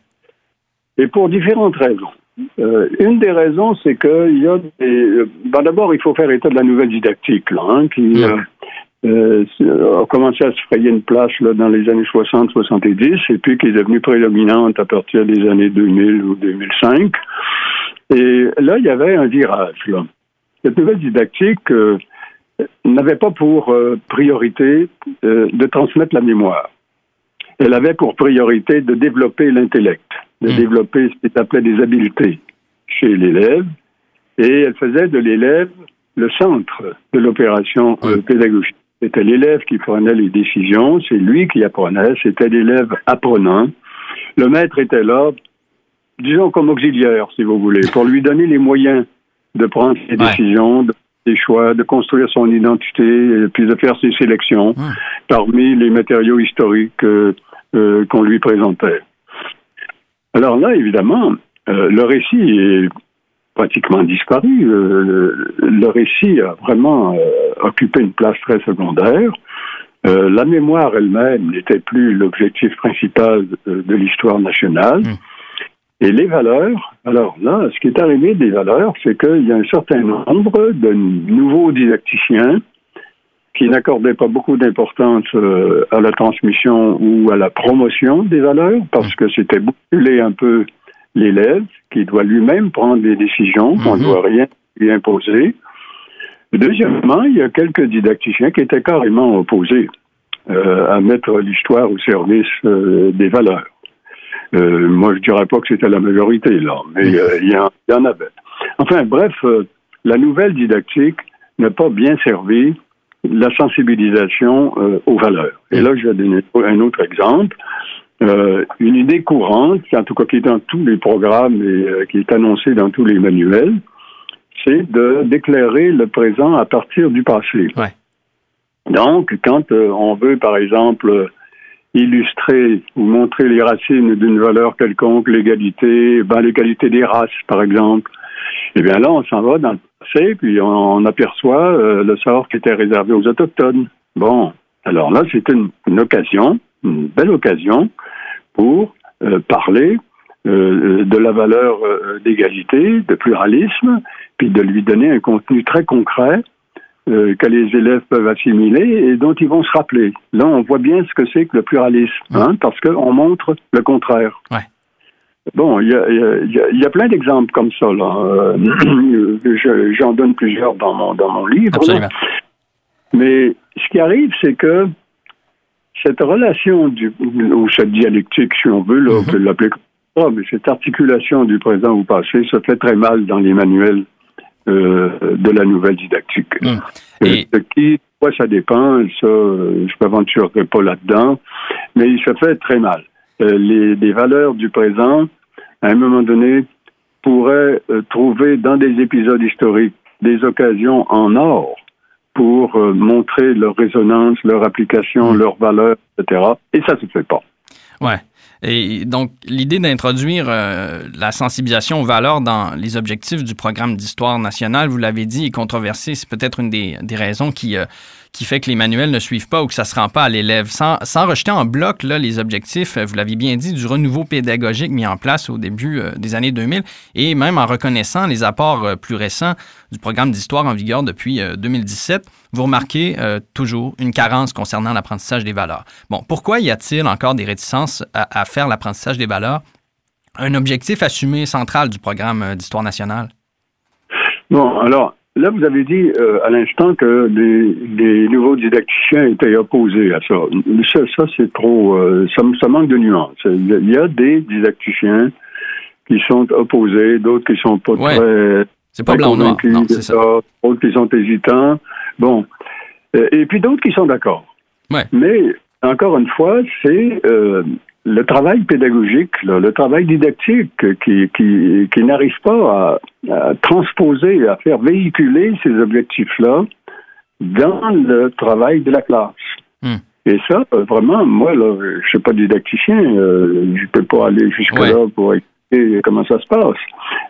Et pour différentes raisons. Euh, une des raisons, c'est qu'il y a des. Ben D'abord, il faut faire état de la nouvelle didactique, là, hein, qui euh, a commencé à se frayer une place là, dans les années 60-70, et puis qui est devenue prédominante à partir des années 2000 ou 2005. Et là, il y avait un virage. Là. Cette nouvelle didactique n'avait pas pour priorité de transmettre la mémoire. Elle avait pour priorité de développer l'intellect de hmm. développer ce qu'il appelait des habiletés chez l'élève, et elle faisait de l'élève le centre de l'opération euh, pédagogique. C'était l'élève qui prenait les décisions, c'est lui qui apprenait, c'était l'élève apprenant. Le maître était là, disons comme auxiliaire, si vous voulez, pour lui donner les moyens de prendre ses décisions, de ses choix, de construire son identité, et puis de faire ses sélections parmi les matériaux historiques euh, euh, qu'on lui présentait. Alors là, évidemment, euh, le récit est pratiquement disparu. Euh, le récit a vraiment euh, occupé une place très secondaire. la mémoire elle-même n'était plus l'objectif principal de, l'histoire nationale. Mmh. Et les valeurs, alors là, ce qui est arrivé des valeurs, c'est qu'il y a un certain nombre de nouveaux didacticiens qui n'accordaient pas beaucoup d'importance euh, à la transmission ou à la promotion des valeurs, parce que c'était bousculer un peu l'élève qui doit lui-même prendre des décisions, qu'on ne mhm. doit rien lui imposer. Deuxièmement, il y a quelques didacticiens qui étaient carrément opposés euh, à mettre l'histoire au service euh, des valeurs. moi, je dirais pas que c'était la majorité, là, mais il y, y, en avait. Enfin, bref, la nouvelle didactique n'a pas bien servi la sensibilisation euh, aux valeurs. Et là, je vais donner un autre exemple. Euh, une idée courante, en tout cas qui est dans tous les programmes et euh, qui est annoncée dans tous les manuels, c'est de d'éclairer le présent à partir du passé. Ouais. Donc, quand on veut, par exemple, illustrer ou montrer les racines d'une valeur quelconque, l'égalité, ben, l'égalité des races, par exemple, eh bien là, on s'en va dans le puis on, aperçoit euh, le sort qui était réservé aux Autochtones. Bon, alors là, c'était une, occasion, une belle occasion pour euh, parler euh, de la valeur d'égalité, de pluralisme, puis de lui donner un contenu très concret que les élèves peuvent assimiler et dont ils vont se rappeler. Là, on voit bien ce que c'est que le pluralisme, hein, parce qu'on montre le contraire. Ouais. Bon, il y a, plein d'exemples comme ça. Là. Euh, j'en donne plusieurs dans mon, dans mon livre. Mais ce qui arrive, c'est que cette relation, du, ou cette dialectique, si on veut, là, on mhm. peut l'appeler comme ça, mais cette articulation du présent au passé se fait très mal dans les manuels euh, de la nouvelle didactique. Euh, Et... qui, quoi, ça dépend, ça, je ne m'aventurerai pas là-dedans, mais il se fait très mal. les, les valeurs du présent à un moment donné, pourrait euh, trouver dans des épisodes historiques des occasions en or pour euh, montrer leur résonance, leur application, mm. leur valeur, etc. Et ça ne se fait pas. Ouais. Et donc, l'idée d'introduire euh, la sensibilisation aux valeurs dans les objectifs du programme d'histoire nationale, vous l'avez dit, est controversée. C'est peut-être une des, des, raisons qui, qui fait que les manuels ne suivent pas ou que ça ne se rend pas à l'élève. Sans, sans, rejeter en bloc là, les objectifs, vous l'aviez bien dit, du renouveau pédagogique mis en place au début euh, des années 2000 et même en reconnaissant les apports euh, plus récents du programme d'histoire en vigueur depuis 2017, euh, vous remarquez toujours une carence concernant l'apprentissage des valeurs. Bon, pourquoi y a-t-il encore des réticences à faire l'apprentissage des valeurs? Un objectif assumé central du programme d'histoire nationale? Bon, alors, là, vous avez dit euh, à l'instant que les, nouveaux didacticiens étaient opposés à ça. Ça, ça c'est trop. Euh, ça, ça, manque de nuances. Il y a des didacticiens qui sont opposés, d'autres qui sont pas très. C'est pas blanc noir. Non, c'est ça. D'autres qui sont hésitants. Bon. Euh, et puis d'autres qui sont d'accord. Ouais. Mais encore une fois, c'est le travail pédagogique, le travail didactique qui, qui, qui n'arrive pas à, transposer, à faire véhiculer ces objectifs-là dans le travail de la classe. Hmm. Et ça, vraiment, moi, là, je suis pas didacticien, euh, je peux pas aller jusque-là pour expliquer comment ça se passe.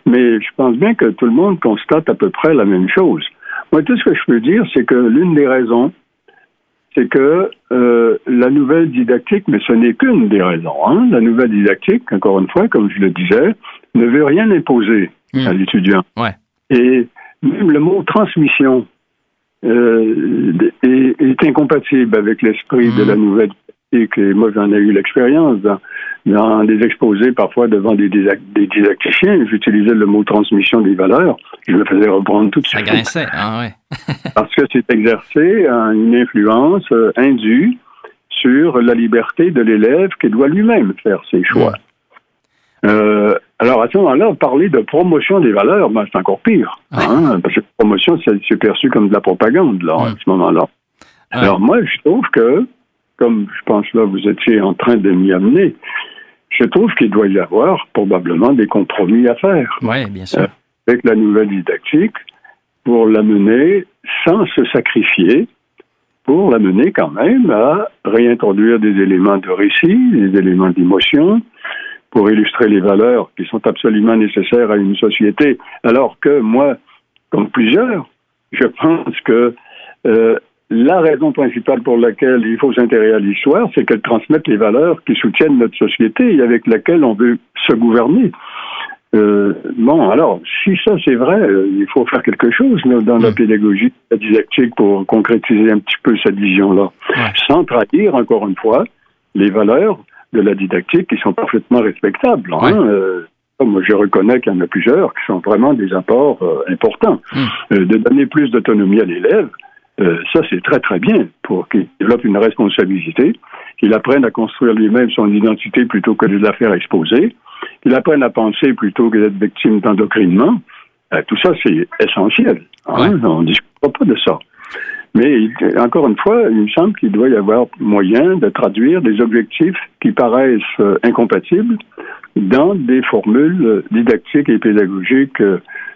Mais je pense bien que tout le monde constate à peu près la même chose. Moi, tout ce que je peux dire, c'est que l'une des raisons c'est que euh, la nouvelle didactique, mais ce n'est qu'une des raisons, hein, la nouvelle didactique, encore une fois, comme je le disais, ne veut rien imposer hmm. à l'étudiant. Ouais. Et même le mot transmission euh, est, est, incompatible avec l'esprit de la hmm. Nouvelle et que moi j'en ai eu l'expérience dans, des exposés parfois devant des, des didacticiens, j'utilisais le mot transmission des valeurs, je me faisais reprendre tout de suite. Ça grinçait, ah ouais. Parce que c'est exercé une influence euh, indue sur la liberté de l'élève qui doit lui-même faire ses choix. Euh, alors à ce moment-là, parler de promotion des valeurs, ben, c'est encore pire. Hein, parce que promotion, c'est perçu comme de la propagande là, à ce moment-là. Alors moi, je trouve que comme je pense là vous étiez en train de m'y amener, je trouve qu'il doit y avoir probablement des compromis à faire. Oui, bien sûr. Euh, avec la nouvelle didactique pour l'amener sans se sacrifier, pour l'amener quand même à réintroduire des éléments de récit, des éléments d'émotion, pour illustrer les valeurs qui sont absolument nécessaires à une société. Alors que moi, comme plusieurs, je pense que euh, la raison principale pour laquelle il faut s'intéresser à l'histoire, c'est qu'elle transmette les valeurs qui soutiennent notre société et avec laquelle on veut se gouverner. Euh, bon, alors, si ça c'est vrai, euh, il faut faire quelque chose dans la mm. pédagogie, la didactique pour concrétiser un petit peu cette vision-là, sans trahir, encore une fois, les valeurs de la didactique qui sont parfaitement respectables. Hein, euh, moi, je reconnais qu'il y en a plusieurs qui sont vraiment des apports importants. Mm. de donner plus d'autonomie à l'élève, euh, ça, c'est très, très bien pour qu'il développe une responsabilité, qu'il apprenne à construire lui-même son identité plutôt que de la faire exposer, qu'il apprenne à penser plutôt que d'être victime d'endoctrinement. Euh, tout ça, c'est essentiel. Hein. On ne discute pas de ça. Mais encore une fois, il me semble qu'il doit y avoir moyen de traduire des objectifs qui paraissent euh, incompatibles dans des formules didactiques et pédagogiques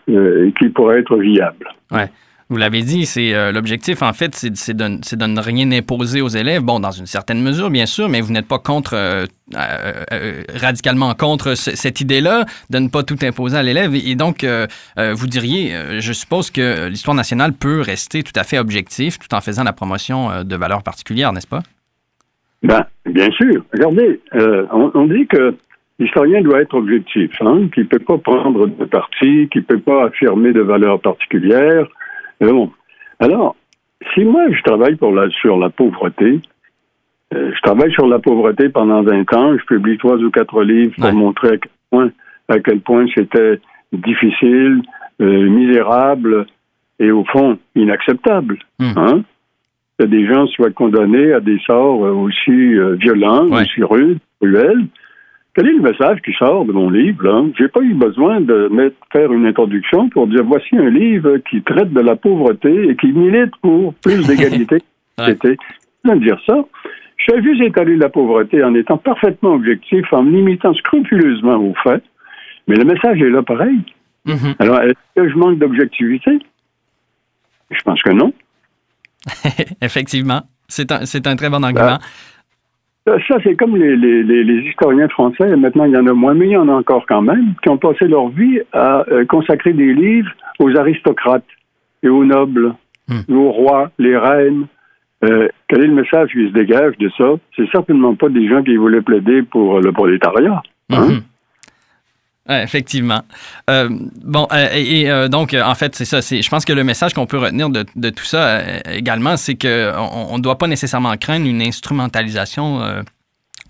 qui pourraient être viables. Ouais. Vous l'avez dit, c'est euh, l'objectif, en fait, c'est de, ne rien imposer aux élèves. Bon, dans une certaine mesure, bien sûr, mais vous n'êtes pas contre, euh, euh, radicalement contre cette idée-là de ne pas tout imposer à l'élève. Et, donc, vous diriez, je suppose que l'histoire nationale peut rester tout à fait objectif tout en faisant la promotion de valeurs particulières, n'est-ce pas? Ben, bien sûr. Regardez, on, dit que l'historien doit être objectif, hein, qu'il ne peut pas prendre de parti, qu'il ne peut pas affirmer de valeurs particulières. Bon. Alors, si moi je travaille pour la, sur la pauvreté, euh, je travaille sur la pauvreté pendant 20 ans, je publie trois ou quatre livres pour montrer à quel point, à quel point c'était difficile, euh, misérable et au fond inacceptable. Hmm. Hein? Que des gens soient condamnés à des sorts aussi euh, violents, aussi rudes, cruels. Quel est le message qui sort de mon livre? J'ai pas eu besoin de mettre, faire une introduction pour dire voici un livre qui traite de la pauvreté et qui milite pour plus d'égalité. C'était de dire ça. J'ai vu étaler la pauvreté en étant parfaitement objectif, en me limitant scrupuleusement aux faits, mais le message est là pareil. Mm-hmm. Alors, est-ce que je manque d'objectivité? Je pense que non. Effectivement. C'est un, un, très bon argument. Euh, ça, c'est comme les, les, les, historiens français, maintenant il y en a moins, mais il y en a encore quand même, qui ont passé leur vie à euh, consacrer des livres aux aristocrates et aux nobles, hmm. aux rois, les reines. Euh, quel est le message qui se dégage de ça? C'est certainement pas des gens qui voulaient plaider pour le prolétariat. Hein? Effectivement. Euh, bon, euh, et, euh, donc, en fait, c'est ça. Je pense que le message qu'on peut retenir de, de tout ça également, c'est qu'on ne doit pas nécessairement craindre une instrumentalisation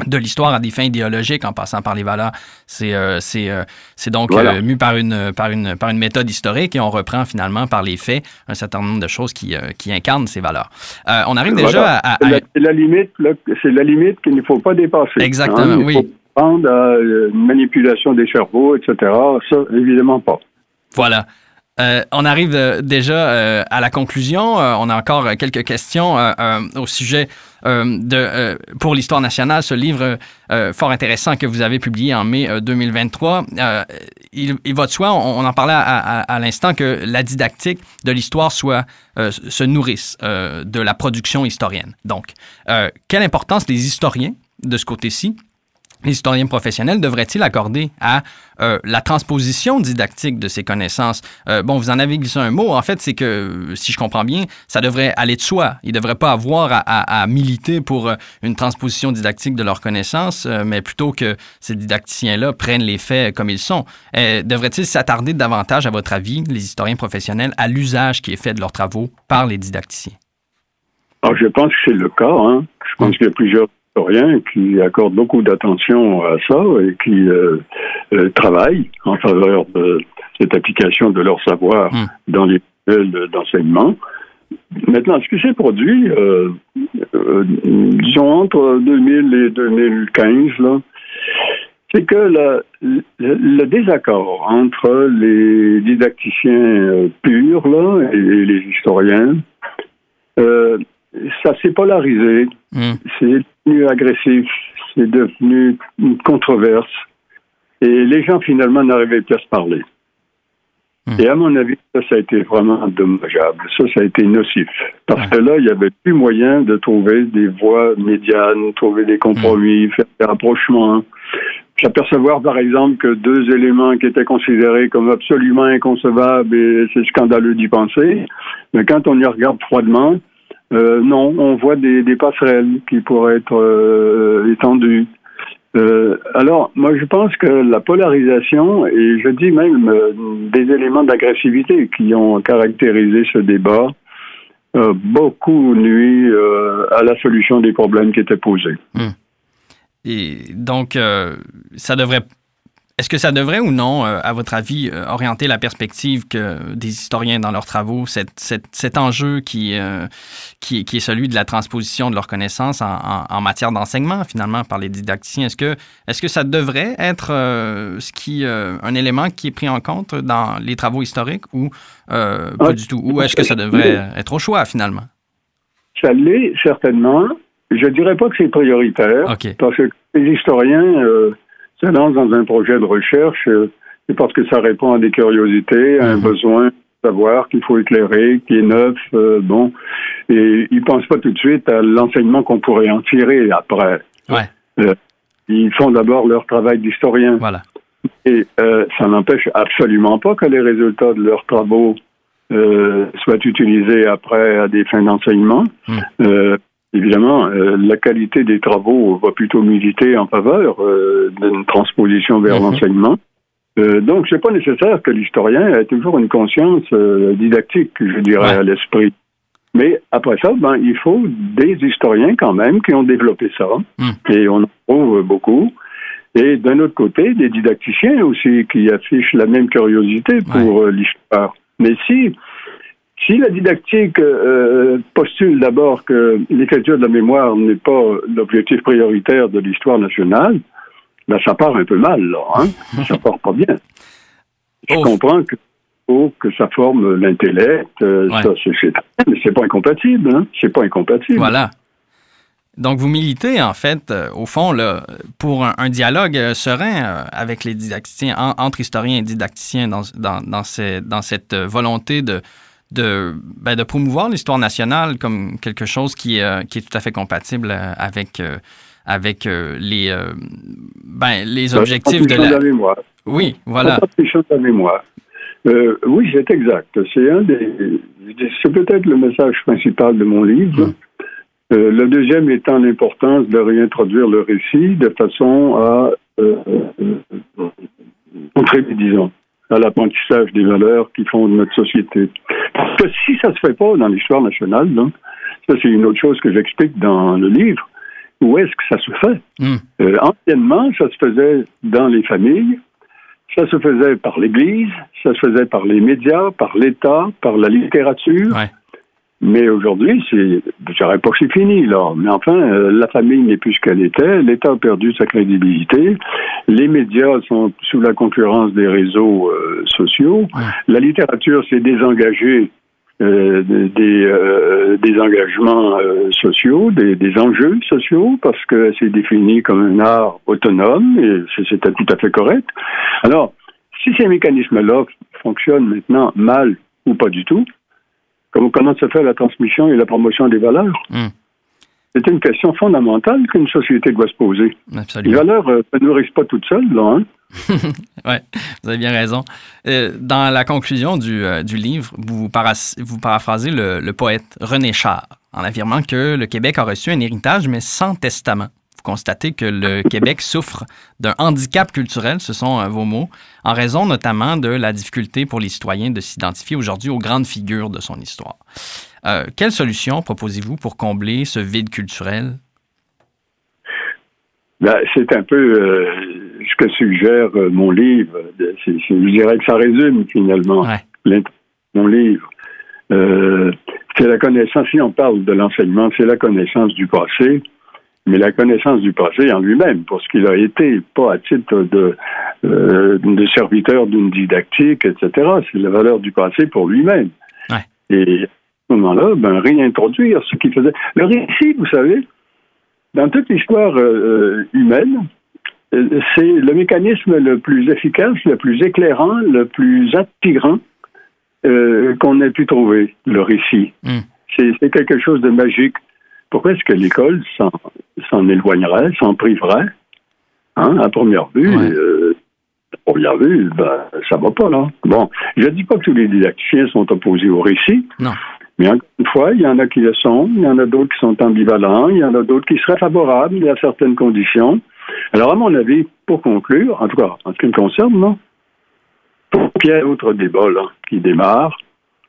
de l'histoire à des fins idéologiques en passant par les valeurs. C'est euh, c'est euh, c'est donc euh, mu par une par une par une méthode historique et on reprend finalement par les faits un certain nombre de choses qui qui incarnent ces valeurs. on arrive déjà à, c'est la, limite c'est la limite qu'il ne faut pas dépasser. Hein. Exactement, oui. Faut prendre à une manipulation des cerveaux, etc. Ça évidemment pas. Voilà. Euh, on arrive déjà euh, à la conclusion. Euh, on a encore quelques questions au sujet de pour l'histoire nationale, ce livre fort intéressant que vous avez publié en mai 2023. Il, il, va de soi, on, en parlait à, à, l'instant, que la didactique de l'histoire soit se nourrisse de la production historienne. Donc, quelle importance les historiens de ce côté-ci les historiens professionnels devraient-ils accorder à euh, la transposition didactique de ces connaissances? Euh, bon, vous en avez glissé un mot. En fait, c'est que, si je comprends bien, ça devrait aller de soi. Ils ne devraient pas avoir à, militer pour euh, une transposition didactique de leurs connaissances, mais plutôt que ces didacticiens-là prennent les faits comme ils sont. devraient-ils s'attarder davantage, à votre avis, les historiens professionnels, à l'usage qui est fait de leurs travaux par les didacticiens? Alors, je pense que c'est le cas. Hein. Je pense qu'il y a plusieurs historiens qui accordent beaucoup d'attention à ça et qui euh, euh, travaillent en faveur de cette application de leur savoir hmm. dans les modèles d'enseignement. Maintenant, ce qui s'est produit, euh, disons entre 2000 et 2015, là, c'est que le, le, désaccord entre les didacticiens purs là, et les historiens, ça s'est polarisé. Hmm. C'est devenu agressif, c'est devenu une controverse. Et les gens, finalement, n'arrivaient plus à se parler. Hmm. Et à mon avis, ça, ça a été vraiment dommageable. Ça, ça a été nocif. Parce que là, il n'y avait plus moyen de trouver des voies médianes, trouver des compromis, hmm. faire des rapprochements. J'apercevoir, par exemple, que deux éléments qui étaient considérés comme absolument inconcevables, et c'est scandaleux d'y penser, mais quand on y regarde froidement, euh, non, on voit des, passerelles qui pourraient être euh, étendues. Euh, alors, moi, je pense que la polarisation, et je dis même des éléments d'agressivité qui ont caractérisé ce débat, beaucoup nuit à la solution des problèmes qui étaient posés. Hmm. Et donc, ça devrait est-ce que ça devrait ou non, euh, à votre avis, euh, orienter la perspective que des historiens dans leurs travaux, cet enjeu qui, euh, qui, qui, est celui de la transposition de leurs connaissances en, matière d'enseignement, finalement, par les didacticiens, est-ce que, est que ça devrait être ce qui, un élément qui est pris en compte dans les travaux historiques ou pas ah, du tout? Ou est-ce que ça devrait être au choix, finalement? Ça l'est, certainement. Je dirais pas que c'est prioritaire, parce que les historiens se lance dans un projet de recherche, euh, c'est parce que ça répond à des curiosités, à un mhm. besoin de savoir qu'il faut éclairer, qui est neuf, euh, bon. Et ils pensent pas tout de suite à l'enseignement qu'on pourrait en tirer après. Ouais. Euh, ils font d'abord leur travail d'historien. Voilà. Et ça n'empêche absolument pas que les résultats de leurs travaux soient utilisés après à des fins d'enseignement. Mhm évidemment, euh, la qualité des travaux va plutôt militer en faveur euh, d'une transposition vers mhm. l'enseignement. Euh, donc, c'est pas nécessaire que l'historien ait toujours une conscience didactique, je dirais, à l'esprit. Mais après ça, ben, il faut des historiens quand même qui ont développé ça, mhm. et on en trouve beaucoup. Et d'un autre côté, des didacticiens aussi qui affichent la même curiosité pour l'histoire. Mais si si la didactique euh, postule d'abord que l'écriture de la mémoire n'est pas l'objectif prioritaire de l'histoire nationale, ben ça part un peu mal, là. Hein? ça part pas bien. Je comprends que faut que ça forme l'intellect, euh, ça c'est mais c'est pas incompatible, hein? C'est pas incompatible. Voilà. Donc, vous militez, en fait, euh, au fond, là, pour un, dialogue serein avec les didacticiens, entre historiens et didacticiens dans, dans, dans, dans cette volonté de, de, ben, de promouvoir l'histoire nationale comme quelque chose qui, euh, qui est tout à fait compatible euh, avec, euh, avec les, ben, les objectifs de la... mémoire. Oui, voilà. de la mémoire. oui, c'est exact. C'est un des, c'est peut-être le message principal de mon livre. Hum. le deuxième étant l'importance de réintroduire le récit de façon à contribuer, disons, à l'apprentissage des valeurs qui font de notre société. Parce que si ça se fait pas dans l'histoire nationale, ça c'est une autre chose que j'explique dans le livre, où est-ce que ça se fait? Euh, anciennement, ça se faisait dans les familles, ça se faisait par l'Église, ça se faisait par les médias, par l'État, par la littérature. Ouais. Mais aujourd'hui, c'est, je dirais pas que c'est fini, là. Mais enfin, euh, la famille n'est plus ce qu'elle était. L'État a perdu sa crédibilité. Les médias sont sous la concurrence des réseaux euh, sociaux. Ouais. La littérature s'est désengagée euh, des, euh, engagements euh, sociaux, des, des enjeux sociaux, parce que c'est défini comme un art autonome, et c'était tout à fait correct. Alors, si ces mécanismes-là fonctionnent maintenant mal ou pas du tout, comment, comment se fait la transmission et la promotion des valeurs Hmm. C'est une question fondamentale qu'une société doit se poser. Les valeurs euh, ne nourrissent pas toutes seules, là. Hein? Oui, vous avez bien raison. Euh, dans la conclusion du, euh, du livre, vous, paras- vous paraphrasez le, le poète René Char en affirmant que le Québec a reçu un héritage, mais sans testament. Vous constatez que le Québec souffre d'un handicap culturel, ce sont euh, vos mots, en raison notamment de la difficulté pour les citoyens de s'identifier aujourd'hui aux grandes figures de son histoire. Euh, quelle solution proposez-vous pour combler ce vide culturel? Ben, c'est un peu euh, ce que suggère mon livre. Je dirais que ça résume finalement Ouais. mon livre. Euh, c'est la connaissance, si on parle de l'enseignement, c'est la connaissance du passé, mais la connaissance du passé en lui-même, pour ce qu'il a été, pas à titre de, euh, de serviteur d'une didactique, etc. C'est la valeur du passé pour lui-même. Ouais. Et à ce moment-là, ben, réintroduire ce qu'il faisait. Le récit, vous savez, dans toute l'histoire euh, euh, humaine, c'est le mécanisme le plus efficace, le plus éclairant, le plus attirant euh, qu'on ait pu trouver, le récit. Mm. C'est c'est quelque chose de magique. Pourquoi est-ce que l'école s'en s'en éloignerait, s'en priverait hein, À première vue, Ouais. euh, à première vue, ben, ça va pas, là. Bon, je dis pas que tous les didacticiens sont opposés au récit, Non. mais encore une fois, il y en a qui le sont, il y en a d'autres qui sont ambivalents, il y en a d'autres qui seraient favorables à certaines conditions. Alors, à mon avis, pour conclure, en tout cas, en ce qui me concerne, non, pour qu'il y ait autre débat là, qui démarre,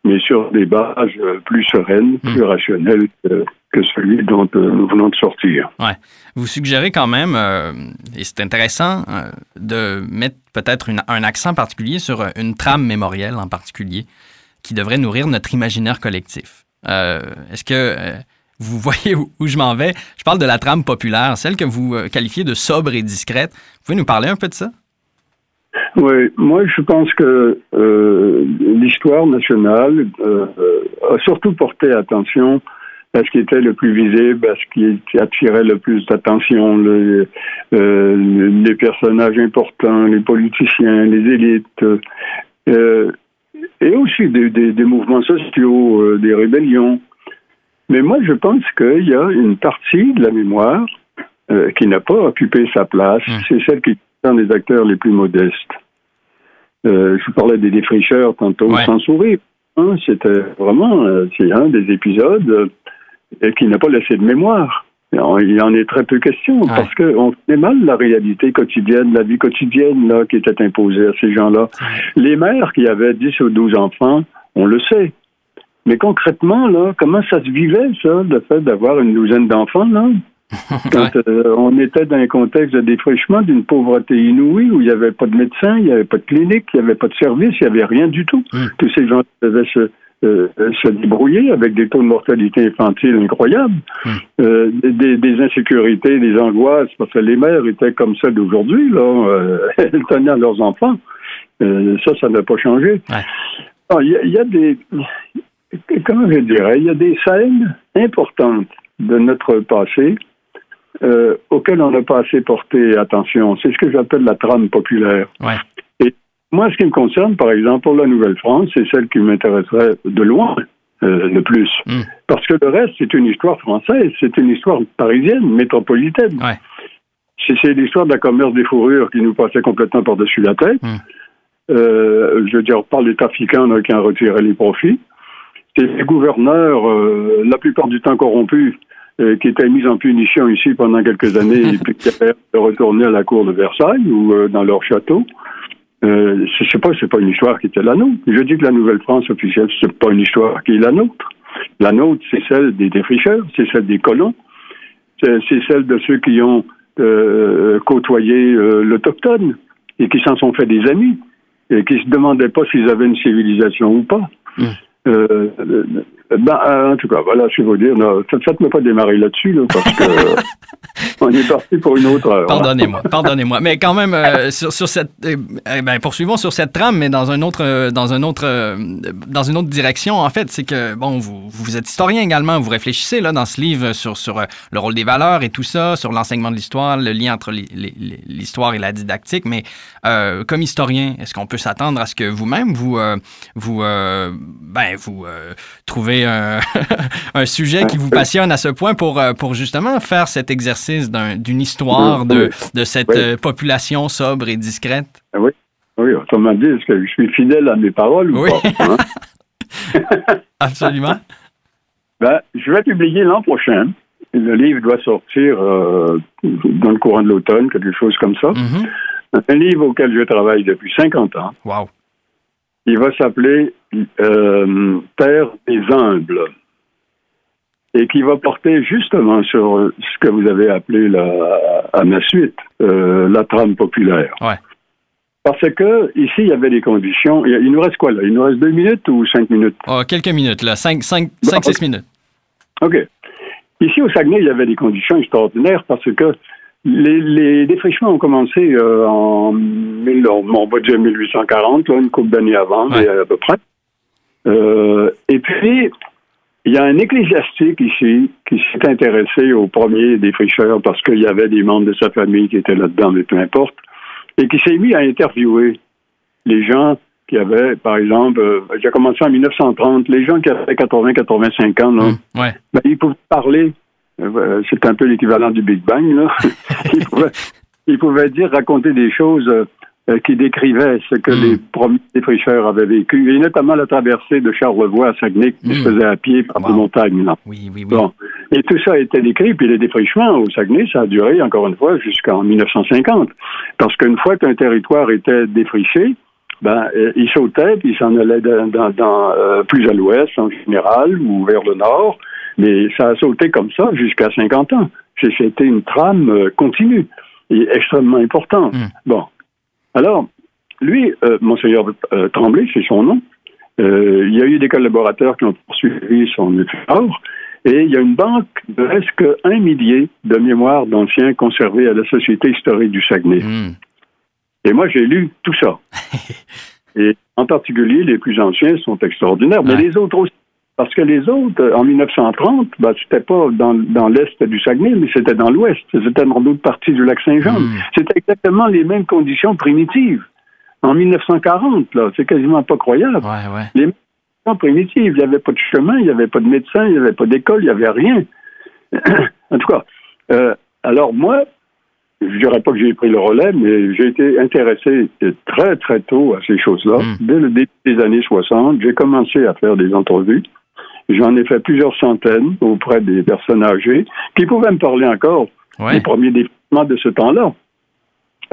mais sur des bases euh, plus sereines, plus rationnelles que, que celui dont euh, nous venons de sortir. Ouais. Vous suggérez quand même, euh, et c'est intéressant, euh, de mettre peut-être un accent particulier sur une trame mémorielle en particulier qui devrait nourrir notre imaginaire collectif. Est-ce que vous voyez où, où je m'en vais? Je parle de la trame populaire, celle que vous qualifiez de sobre et discrète. Vous pouvez nous parler un peu de ça? Oui, moi je pense que euh, l'histoire nationale euh, a surtout porté attention à ce qui était le plus visible, à ce qui attirait le plus d'attention, le- euh, les personnages importants, les politiciens, les élites, et aussi des, des- des mouvements sociaux, des rébellions. Mais moi je pense qu'il y a une partie de la mémoire qui n'a pas occupé sa place, Mm. c'est celle qui les acteurs les plus modestes. Euh, je vous parlais des défricheurs tantôt, Ouais. sans sourire. Hein, C'était vraiment euh, c'est un des épisodes euh, qui n'a pas laissé de mémoire. Il en- Il en est très peu question Ouais. parce qu'on connaît mal la réalité quotidienne, la vie quotidienne là, qui était imposée à ces gens-là. Les mères qui avaient 10 ou 12 enfants, on le sait. Mais concrètement, là, comment ça se vivait, ça, le fait d'avoir une douzaine d'enfants, là? Quand euh, on était dans un contexte de défrichement, d'une pauvreté inouïe, où il n'y avait pas de médecin, il n'y avait pas de clinique, il n'y avait pas de service, il n'y avait rien du tout. Tous ces gens devaient se, euh, se débrouiller avec des taux de mortalité infantile incroyables, euh, des, des insécurités, des angoisses, parce que les mères étaient comme celles d'aujourd'hui, là, elles tenaient à leurs enfants. Ça, ça n'a pas changé. Ouais. Ah, y, il y a des, comment je dirais, il y a des scènes importantes de notre passé euh, auxquelles on n'a pas assez porté attention. C'est ce que j'appelle la trame populaire. Ouais. Moi, ce qui me concerne, par exemple, pour la Nouvelle-France, c'est celle qui m'intéresserait de loin euh, le plus. Mm. Parce que le reste, c'est une histoire française, c'est une histoire parisienne, métropolitaine. Ouais. C'est l'histoire de la commerce des fourrures qui nous passait complètement par-dessus la tête. Mm. Euh, je veux dire, par les trafiquants là, qui en retiraient les profits. C'est les gouverneurs, euh, la plupart du temps corrompus, euh, qui étaient mis en punition ici pendant quelques années et puis qui avaient retourné à la cour de Versailles ou euh, dans leur château. Euh, je sais pas, c'est pas une histoire qui était la nôtre. Je dis que la Nouvelle-France officielle, c'est pas une histoire qui est la nôtre. La nôtre, c'est celle des défricheurs, c'est celle des colons, c'est celle de ceux qui ont euh, côtoyé euh, l'Autochtone et qui s'en sont fait des amis et qui se demandaient pas s'ils avaient une civilisation ou pas. Mm. Euh, ben, euh, en tout cas, voilà, je vais vous dire, faites-moi pas démarrer là-dessus, là, parce que on est parti pour une autre heure. Pardonnez-moi, pardonnez-moi. Mais quand même, euh, sur, sur, cette, eh ben, poursuivons sur cette trame, mais dans un autre, dans un autre, dans une autre direction. En fait, c'est que bon, vous, vous êtes historien également, vous réfléchissez là dans ce livre sur sur le rôle des valeurs et tout ça, sur l'enseignement de l'histoire, le lien entre l'histoire et la didactique. Mais comme historien, est-ce qu'on peut s'attendre à ce que vous-même vous, vous, ben, vous trouvez un, sujet qui vous passionne à ce point pour, euh, pour justement faire cet exercice d'une histoire de, de cette euh, population sobre et discrète? Ah oui, oui, autrement dit, est-ce que je suis fidèle à mes paroles ou pas? Hein? Absolument. Ben, je vais publier l'an prochain. Le livre doit sortir euh, dans le courant de l'automne, quelque chose comme ça. Mm-hmm. Un livre auquel je travaille depuis 50 ans. Wow. Il va s'appeler euh, Terre des humbles et qui va porter justement sur ce que vous avez appelé la, à ma suite euh, la trame populaire. Ouais. Parce que ici, il y avait des conditions. Il nous reste quoi là? Il nous reste deux minutes ou cinq minutes? Oh, Quelques minutes, là. Cinq, cinq, cinq six minutes. OK. Ici, au Saguenay, il y avait des conditions extraordinaires parce que les, défrichements ont commencé euh, en, on va dire 1840, une couple d'années avant, à peu près. Euh, et puis, il y a un ecclésiastique ici qui s'est intéressé au premier défricheur parce qu'il y avait des membres de sa famille qui étaient là-dedans, mais peu importe, et qui s'est mis à interviewer les gens qui avaient, par exemple, euh, j'ai commencé en 1930, les gens qui avaient 80-85 ans, là, mmh, ben, ils pouvaient parler euh, c'est un peu l'équivalent du Big Bang. Là. il, pouvait, dire, raconter des choses euh, qui décrivaient ce que hmm. les premiers défricheurs avaient vécu, et notamment la traversée de Charlevoix à Saguenay qui se hmm. faisait à pied par des montagnes. Là. Oui, oui, oui. Bon. Et tout ça a été décrit, puis les défrichements au Saguenay, ça a duré, encore une fois, jusqu'en 1950. Parce qu'une fois qu'un territoire était défriché, ben, euh, il sautait, puis il s'en allait dans, dans, plus à l'ouest en général, ou vers le nord, mais ça a sauté comme ça jusqu'à 50 ans. C'était une trame euh, continue et extrêmement importante. Hmm. Bon. Alors, lui, euh, Monseigneur euh, Tremblay, c'est son nom, il y a eu des collaborateurs qui ont poursuivi son effort et il y a une banque de presque un millier de mémoires d'anciens conservés à la Société historique du Saguenay. Hmm. Et moi, j'ai lu tout ça. et en particulier, les plus anciens sont extraordinaires, mais les autres aussi. Parce que les autres, euh, en 1930, ben, c'était pas dans, dans l'est du Saguenay, mais c'était dans l'ouest. C'était dans d'autres parties du lac Saint-Jean. Hmm. C'était exactement les mêmes conditions primitives. En 1940, là, c'est quasiment pas croyable. Les mêmes conditions primitives. Il n'y avait pas de chemin, il n'y avait pas de médecin, il n'y avait pas d'école, il n'y avait rien. en tout cas, euh, alors moi, je dirais pas que j'ai pris le relais, mais j'ai été intéressé très, très tôt à ces choses-là. Hmm. Dès le début des années 60, j'ai commencé à faire des entrevues. J'en ai fait plusieurs centaines auprès des personnes âgées qui pouvaient me parler encore des premiers développements de ce temps-là.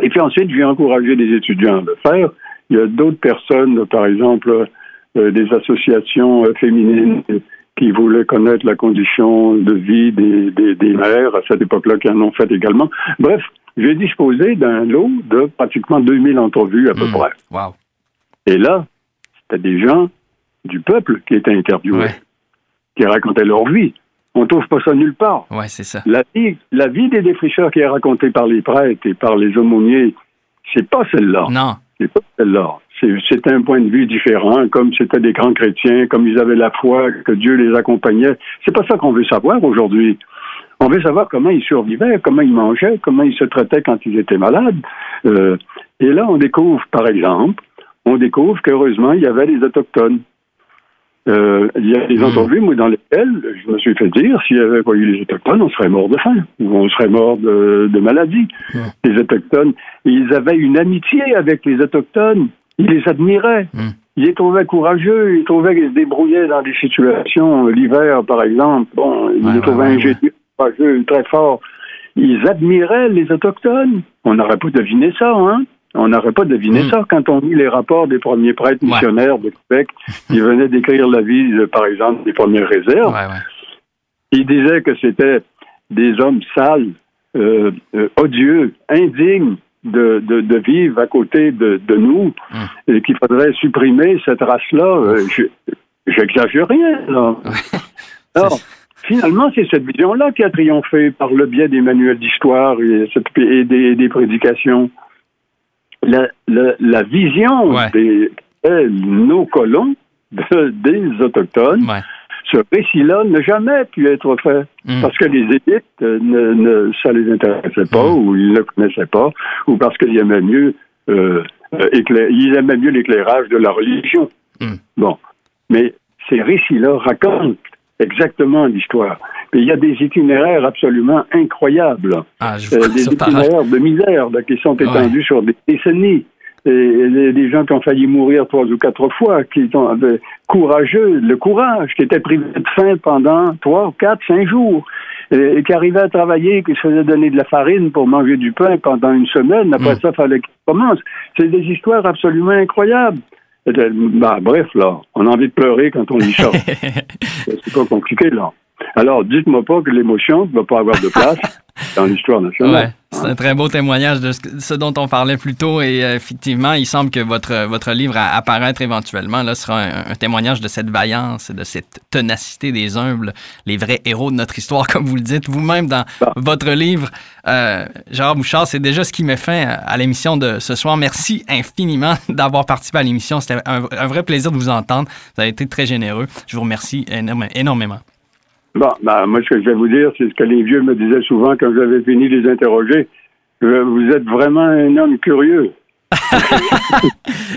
Et puis ensuite, j'ai encouragé les étudiants à le faire. Il y a d'autres personnes, par exemple, euh, des associations euh, féminines qui voulaient connaître la condition de vie des, des, des mères à cette époque-là, qui en ont fait également. Bref, j'ai disposé d'un lot de pratiquement 2000 entrevues à peu hmm. près. Wow. Et là, c'était des gens du peuple qui étaient interviewés qui racontaient leur vie. On trouve pas ça nulle part. Ouais, c'est ça. La vie, la vie des défricheurs qui est racontée par les prêtres et par les aumôniers, c'est pas celle-là. Non. C'est pas celle-là. C'est un point de vue différent, comme c'était des grands chrétiens, comme ils avaient la foi, que Dieu les accompagnait. C'est pas ça qu'on veut savoir aujourd'hui. On veut savoir comment ils survivaient, comment ils mangeaient, comment ils se traitaient quand ils étaient malades. Euh, et là, on découvre, par exemple, on découvre qu'heureusement, il y avait des autochtones. Euh, il y a des hmm. entrevues, moi, dans lesquelles je me suis fait dire, s'il n'y avait pas eu les Autochtones, on serait mort de faim, ou on serait mort de, maladie. Hmm. Les Autochtones, ils avaient une amitié avec les Autochtones. Ils les admiraient. Hmm. Ils les trouvaient courageux, ils trouvaient qu'ils se débrouillaient dans des situations, l'hiver, par exemple. Bon, ils les trouvaient ingénieux, courageux, très forts. Ils admiraient les Autochtones. On n'aurait pas deviné ça, hein? On n'aurait pas deviné hmm. ça quand on lit les rapports des premiers prêtres missionnaires de Québec qui venaient d'écrire la vie, par exemple, des premières réserves. Ouais, Ils disaient que c'était des hommes sales, euh, euh, odieux, indignes de, de, de, vivre à côté de, de nous Hum. et qu'il faudrait supprimer cette race-là. Euh, je- J'exagère rien, là. Alors, finalement, c'est cette vision-là qui a triomphé par le biais des manuels d'histoire et, cette- et des, des prédications. La, la, la vision Ouais. des nos colons, de- des Autochtones, Ouais. ce récit-là n'a jamais pu être fait. Mm. Parce que les élites, euh, ne, ne, ça les intéressait pas, Mm. ou ils ne le connaissaient pas, ou parce qu'ils aimaient mieux, euh, euh, éclair- ils aimaient mieux l'éclairage de la religion. Mm. Bon. Mais ces récits-là racontent exactement l'histoire. Il y a des itinéraires absolument incroyables. Ah, Euh, des itinéraires de misère là, qui sont étendus sur des décennies. Et, et des, gens qui ont failli mourir trois ou quatre fois, qui sont euh, courageux, le courage, qui étaient privés de faim pendant trois, quatre, cinq jours, et, et qui arrivaient à travailler, qui se faisaient donner de la farine pour manger du pain pendant une semaine. Après Mm. ça, il fallait qu'ils commencent. C'est des histoires absolument incroyables. Bah, bref, là, on a envie de pleurer quand on lit ça. C'est pas compliqué, là. Alors, dites-moi pas que l'émotion ne va pas avoir de place dans l'histoire nationale. Ouais, c'est un très beau témoignage de ce, dont on parlait plus tôt et euh, effectivement, il semble que votre, votre livre à apparaître éventuellement là, sera un, un témoignage de cette vaillance et de cette ténacité des humbles, les vrais héros de notre histoire, comme vous le dites vous-même dans votre livre. Euh, Gérard Bouchard, c'est déjà ce qui met fin à, à l'émission de ce soir. Merci infiniment d'avoir participé à l'émission. C'était un, un vrai plaisir de vous entendre. Vous avez été très généreux. Je vous remercie énorme- énormément. Bon, ben, moi, ce que je vais vous dire, c'est ce que les vieux me disaient souvent quand j'avais fini de les interroger. Vous êtes vraiment un homme curieux.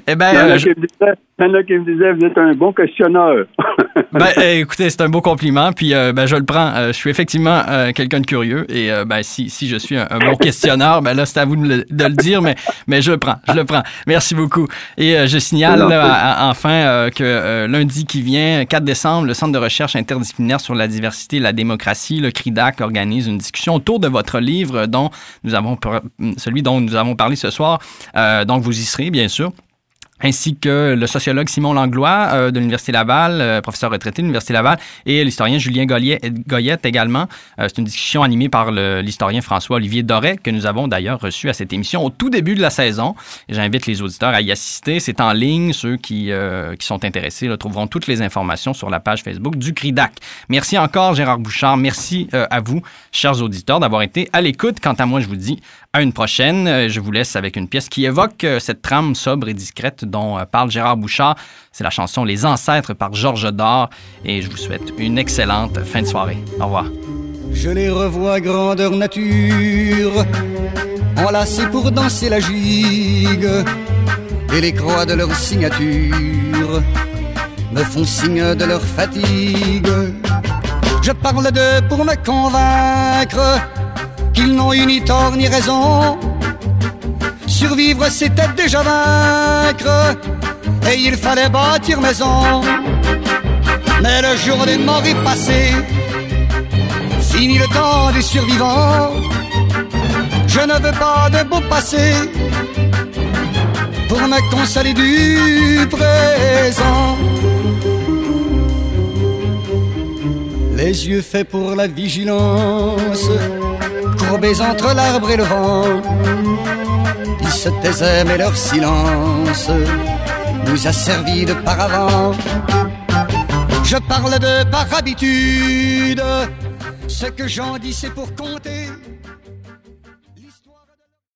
Eh ben, Il y en euh, a je- qui me disaient, il y en a qui me disaient, vous êtes un bon questionneur. Ben, euh, écoutez, c'est un beau compliment, puis euh, ben, je le prends. Euh, je suis effectivement euh, quelqu'un de curieux, et ben, si, si je suis un, un bon questionneur, ben là, c'est à vous de le, de le dire, mais, mais je le prends, je le prends. Merci beaucoup. Et je signale C'est là, gentil. à- à- enfin que lundi qui vient, 4 décembre, le Centre de recherche interdisciplinaire sur la diversité et la démocratie, le CRIDAC, organise une discussion autour de votre livre, dont nous avons, celui dont nous avons parlé ce soir. Euh, donc, vous y serez, bien sûr ainsi que le sociologue Simon Langlois euh, de l'Université Laval, euh, professeur retraité de l'Université Laval, et l'historien Julien Goyet, Goyette également. C'est une discussion animée par l'historien François-Olivier Doré, que nous avons d'ailleurs reçu à cette émission au tout début de la saison. J'invite les auditeurs à y assister. C'est en ligne. Ceux qui, sont intéressés trouveront toutes les informations sur la page Facebook du CRIDAC. Merci encore, Gérard Bouchard. Merci à vous, chers auditeurs, d'avoir été à l'écoute. Quant à moi, je vous dis à une prochaine. Euh, Je vous laisse avec une pièce qui évoque euh, cette trame sobre et discrète dont euh, parle Gérard Bouchard. C'est la chanson Les Ancêtres par Georges Dor. Et je vous souhaite une excellente fin de soirée. Au revoir. Je les revois grandeur nature, enlacés pour danser la gigue, et les croix de leur signature me font signe de leur fatigue. Je parle d'eux pour me convaincre qu'ils n'ont eu ni tort ni raison. Survivre, c'était déjà vaincre, et il fallait bâtir maison. Mais le jour des morts est passé, Fini le temps des survivants. Je ne veux pas de beau passé pour me consoler du présent. Les yeux faits pour la vigilance, courbés entre l'arbre et le vent. Ils se taisaient, mais leur silence nous a servi de paravent. Je parle de par habitude. Ce que j'en dis, c'est pour compter.